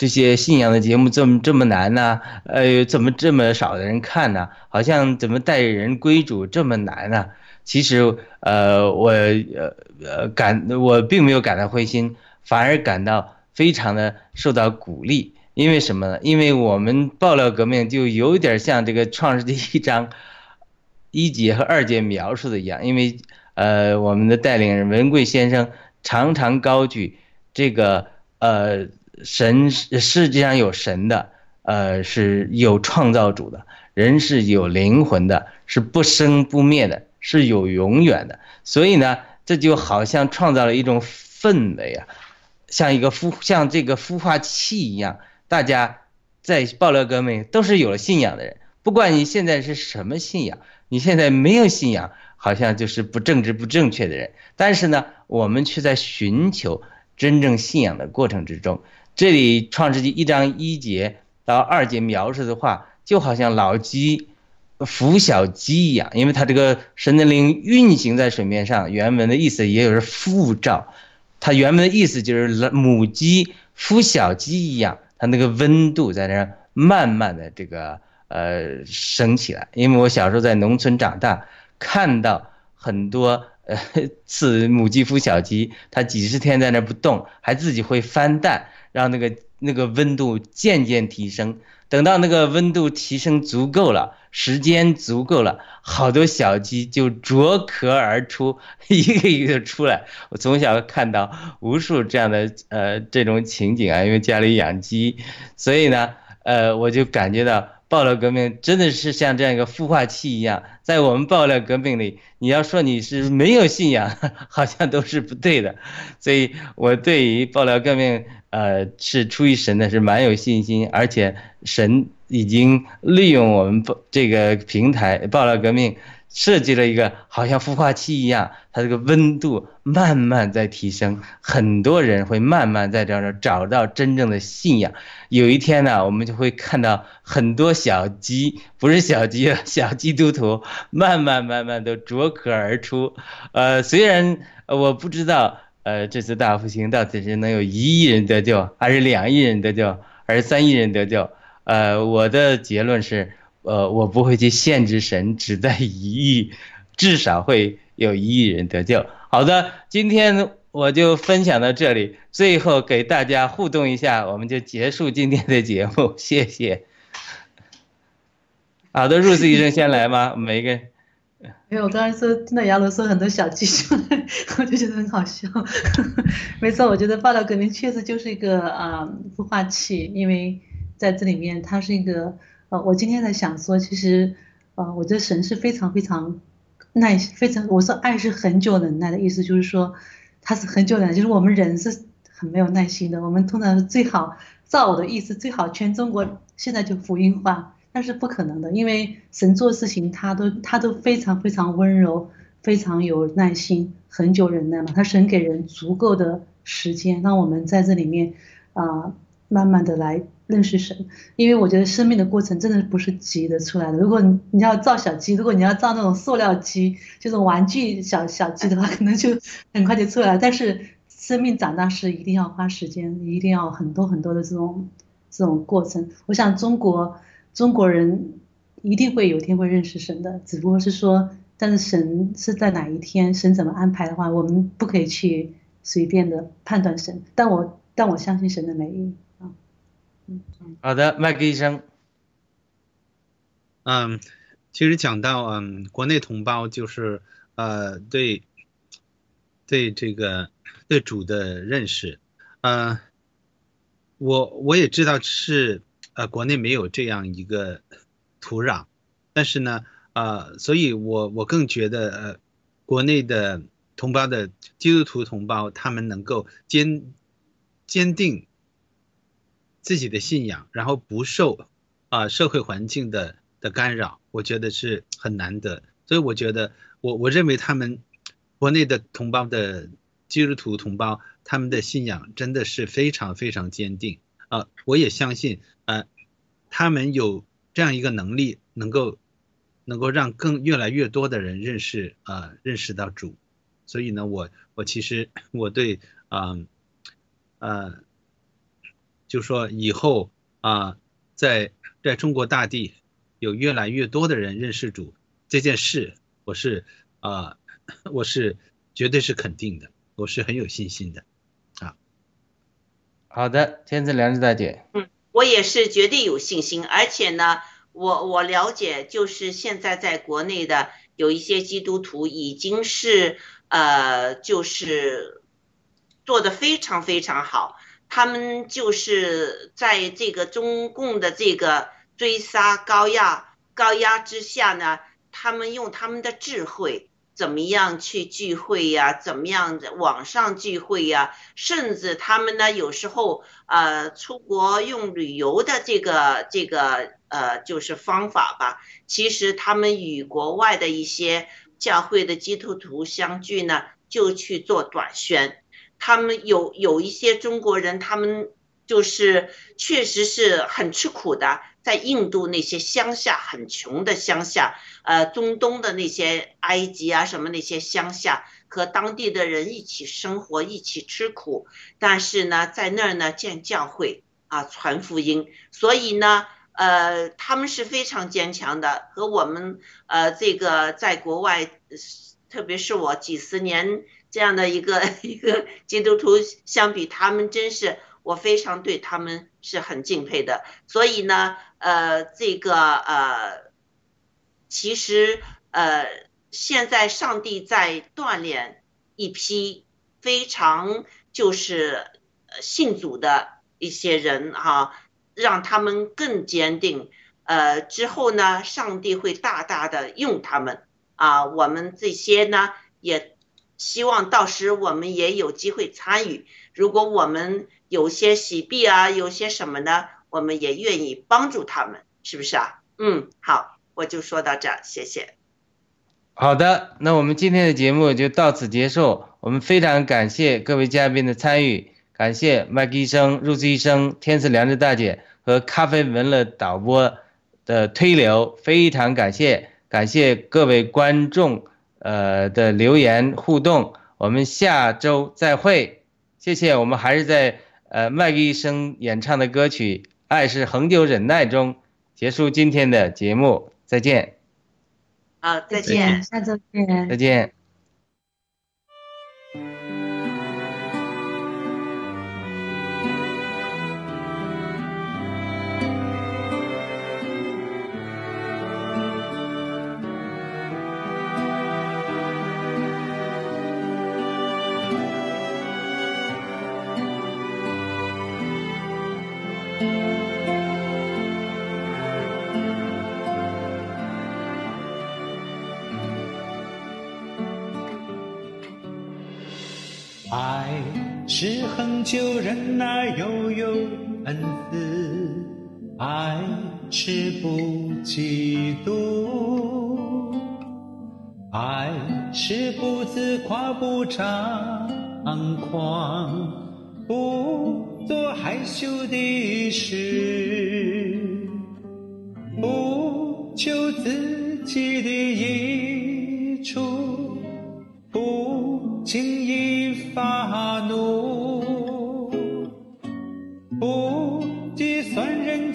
S1: 这些信仰的节目这么这么难呢？呃，怎么这么少的人看呢？好像怎么带人归主这么难呢？”其实，呃，我呃呃感我并没有感到灰心，反而感到非常的受到鼓励。因为什么呢？因为我们爆料革命就有点像这个创世纪一章 一节和二节描述的一样，因为。呃，我们的带领人文贵先生常常高举这个呃，神世界上有神的，呃，是有创造主的，人是有灵魂的，是不生不灭的，是有永远的。所以呢，这就好像创造了一种氛围啊，像一个孵像这个孵化器一样，大家在爆料革命都是有了信仰的人，不管你现在是什么信仰，你现在没有信仰。好像就是不正直、不正确的人，但是呢，我们却在寻求真正信仰的过程之中。这里《创世纪》一章一节到二节描述的话，就好像老鸡孵小鸡一样，因为它这个神的灵运行在水面上。原文的意思也有是复照，它原文的意思就是母鸡孵小鸡一样，它那个温度在那慢慢的这个呃升起来。因为我小时候在农村长大。看到很多呃次母鸡孵小鸡，它几十天在那不动，还自己会翻蛋，让那个那个温度渐渐提升。等到那个温度提升足够了，时间足够了，好多小鸡就啄壳而出，一个一个出来。我从小看到无数这样的呃这种情景啊，因为家里养鸡，所以呢，呃，我就感觉到。爆料革命真的是像这样一个孵化器一样，在我们爆料革命里，你要说你是没有信仰，好像都是不对的。所以我对于爆料革命，呃，是出于神的，是蛮有信心，而且神已经利用我们这个平台爆料革命。设计了一个好像孵化器一样，它这个温度慢慢在提升，很多人会慢慢在这儿找到真正的信仰。有一天呢，我们就会看到很多小鸡，不是小鸡，小基督徒，慢慢慢慢都啄壳而出。呃，虽然我不知道，呃，这次大复兴到底是能有一亿人得救，还是两亿人得救，还是三亿人得救？呃，我的结论是。呃，我不会去限制神只在一亿，至少会有一亿人得救。好的，今天我就分享到这里，最后给大家互动一下，我们就结束今天的节目，谢谢。好的，Rose 医生先来吗？每一个。
S2: 因为我刚才说听到杨罗说很多小技巧，我就觉得很好笑。没错，我觉得报道革命确实就是一个啊孵化器，因为在这里面它是一个。呃，我今天在想说，其实，呃，我觉得神是非常非常耐，非常我说爱是很久忍耐的意思，就是说，他是很久忍耐，就是我们人是很没有耐心的。我们通常是最好，照我的意思，最好全中国现在就福音化，那是不可能的，因为神做事情他都他都非常非常温柔，非常有耐心，很久忍耐嘛。他神给人足够的时间，让我们在这里面啊、慢慢的来认识神。因为我觉得生命的过程真的不是急的出来的。如果你你要造小鸡，如果你要造那种塑料鸡，这种玩具小小鸡的话，可能就很快就出来了。但是生命长大是一定要花时间，一定要很多很多的这种这种过程。我想中国中国人一定会有一天会认识神的，只不过是说，但是神是在哪一天，神怎么安排的话，我们不可以去随便的判断神。但我但我相信神的美意啊。嗯嗯
S1: 好的，麦克医生，
S3: 嗯，其实讲到嗯，国内同胞就是呃对对这个对主的认识，呃，我我也知道是呃国内没有这样一个土壤，但是呢，呃，所以我我更觉得呃国内的同胞的基督徒同胞，他们能够坚坚定自己的信仰，然后不受啊、社会环境的的干扰，我觉得是很难得。所以我觉得我我认为他们国内的同胞的基督徒同胞，他们的信仰真的是非常非常坚定啊、我也相信，他们有这样一个能力，能够能够让更越来越多的人认识啊、认识到主。所以呢，我我其实我对啊呃就说以后啊、在在中国大地有越来越多的人认识主这件事，我是啊、我是绝对是肯定的，我是很有信心的。
S1: 好的，天赐良知大姐，
S4: 我也是绝对有信心，而且呢，我我了解，就是现在在国内的有一些基督徒已经是呃，就是做的非常非常好，他们就是在这个中共的这个追杀高压高压之下呢，他们用他们的智慧。怎么样去聚会呀？怎么样网上聚会呀？甚至他们呢，有时候呃出国用旅游的这个这个呃就是方法吧。其实他们与国外的一些教会的基督徒相聚呢，就去做短宣。他们有有一些中国人，他们就是确实是很吃苦的，在印度那些乡下很穷的乡下，呃，中东的那些埃及啊什么那些乡下，和当地的人一起生活，一起吃苦，但是呢，在那儿呢建教会啊，传福音，所以呢，呃，他们是非常坚强的，和我们呃这个在国外，特别是我几十年这样的一个 一个基督徒相比，他们真是我非常对他们是很敬佩的，所以呢，呃，这个呃，其实呃，现在上帝在锻炼一批非常就是信主的一些人哈、让他们更坚定。呃，之后呢，上帝会大大的用他们啊，我们这些呢，也希望到时我们也有机会参与。如果我们有些喜币啊，有些什么呢，我们也愿意帮助他们，是不是啊？嗯，好，我就说到这儿，谢谢。
S1: 好的，那我们今天的节目就到此结束。我们非常感谢各位嘉宾的参与，感谢麦克医生、入资医生、天赐良知大姐和咖啡文乐导播的推流，非常感谢，感谢各位观众呃的留言互动。我们下周再会，谢谢。我们还是在呃麦克医生演唱的歌曲《爱是恒久忍耐》中结束今天的节目，再见，
S4: 好，再
S3: 再
S4: 见。
S2: 下周见
S1: 再。见。
S5: 恩慈，爱是不嫉妒，爱是不自夸，不张狂，不做害羞的事，不求自己的益处，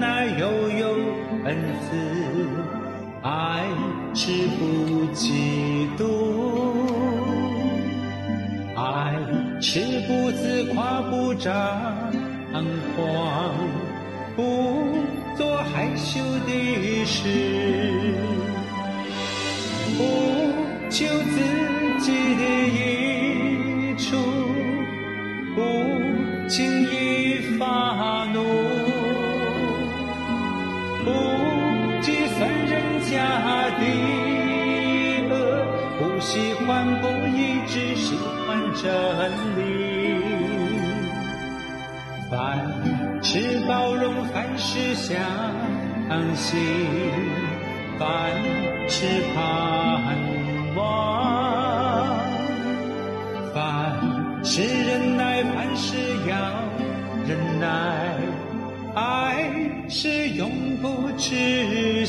S5: 那悠悠恩赐；爱是不嫉妒，爱是不自夸，不张狂，凡事相信，凡事盼望。凡事忍耐，凡事要忍耐，爱是永不止。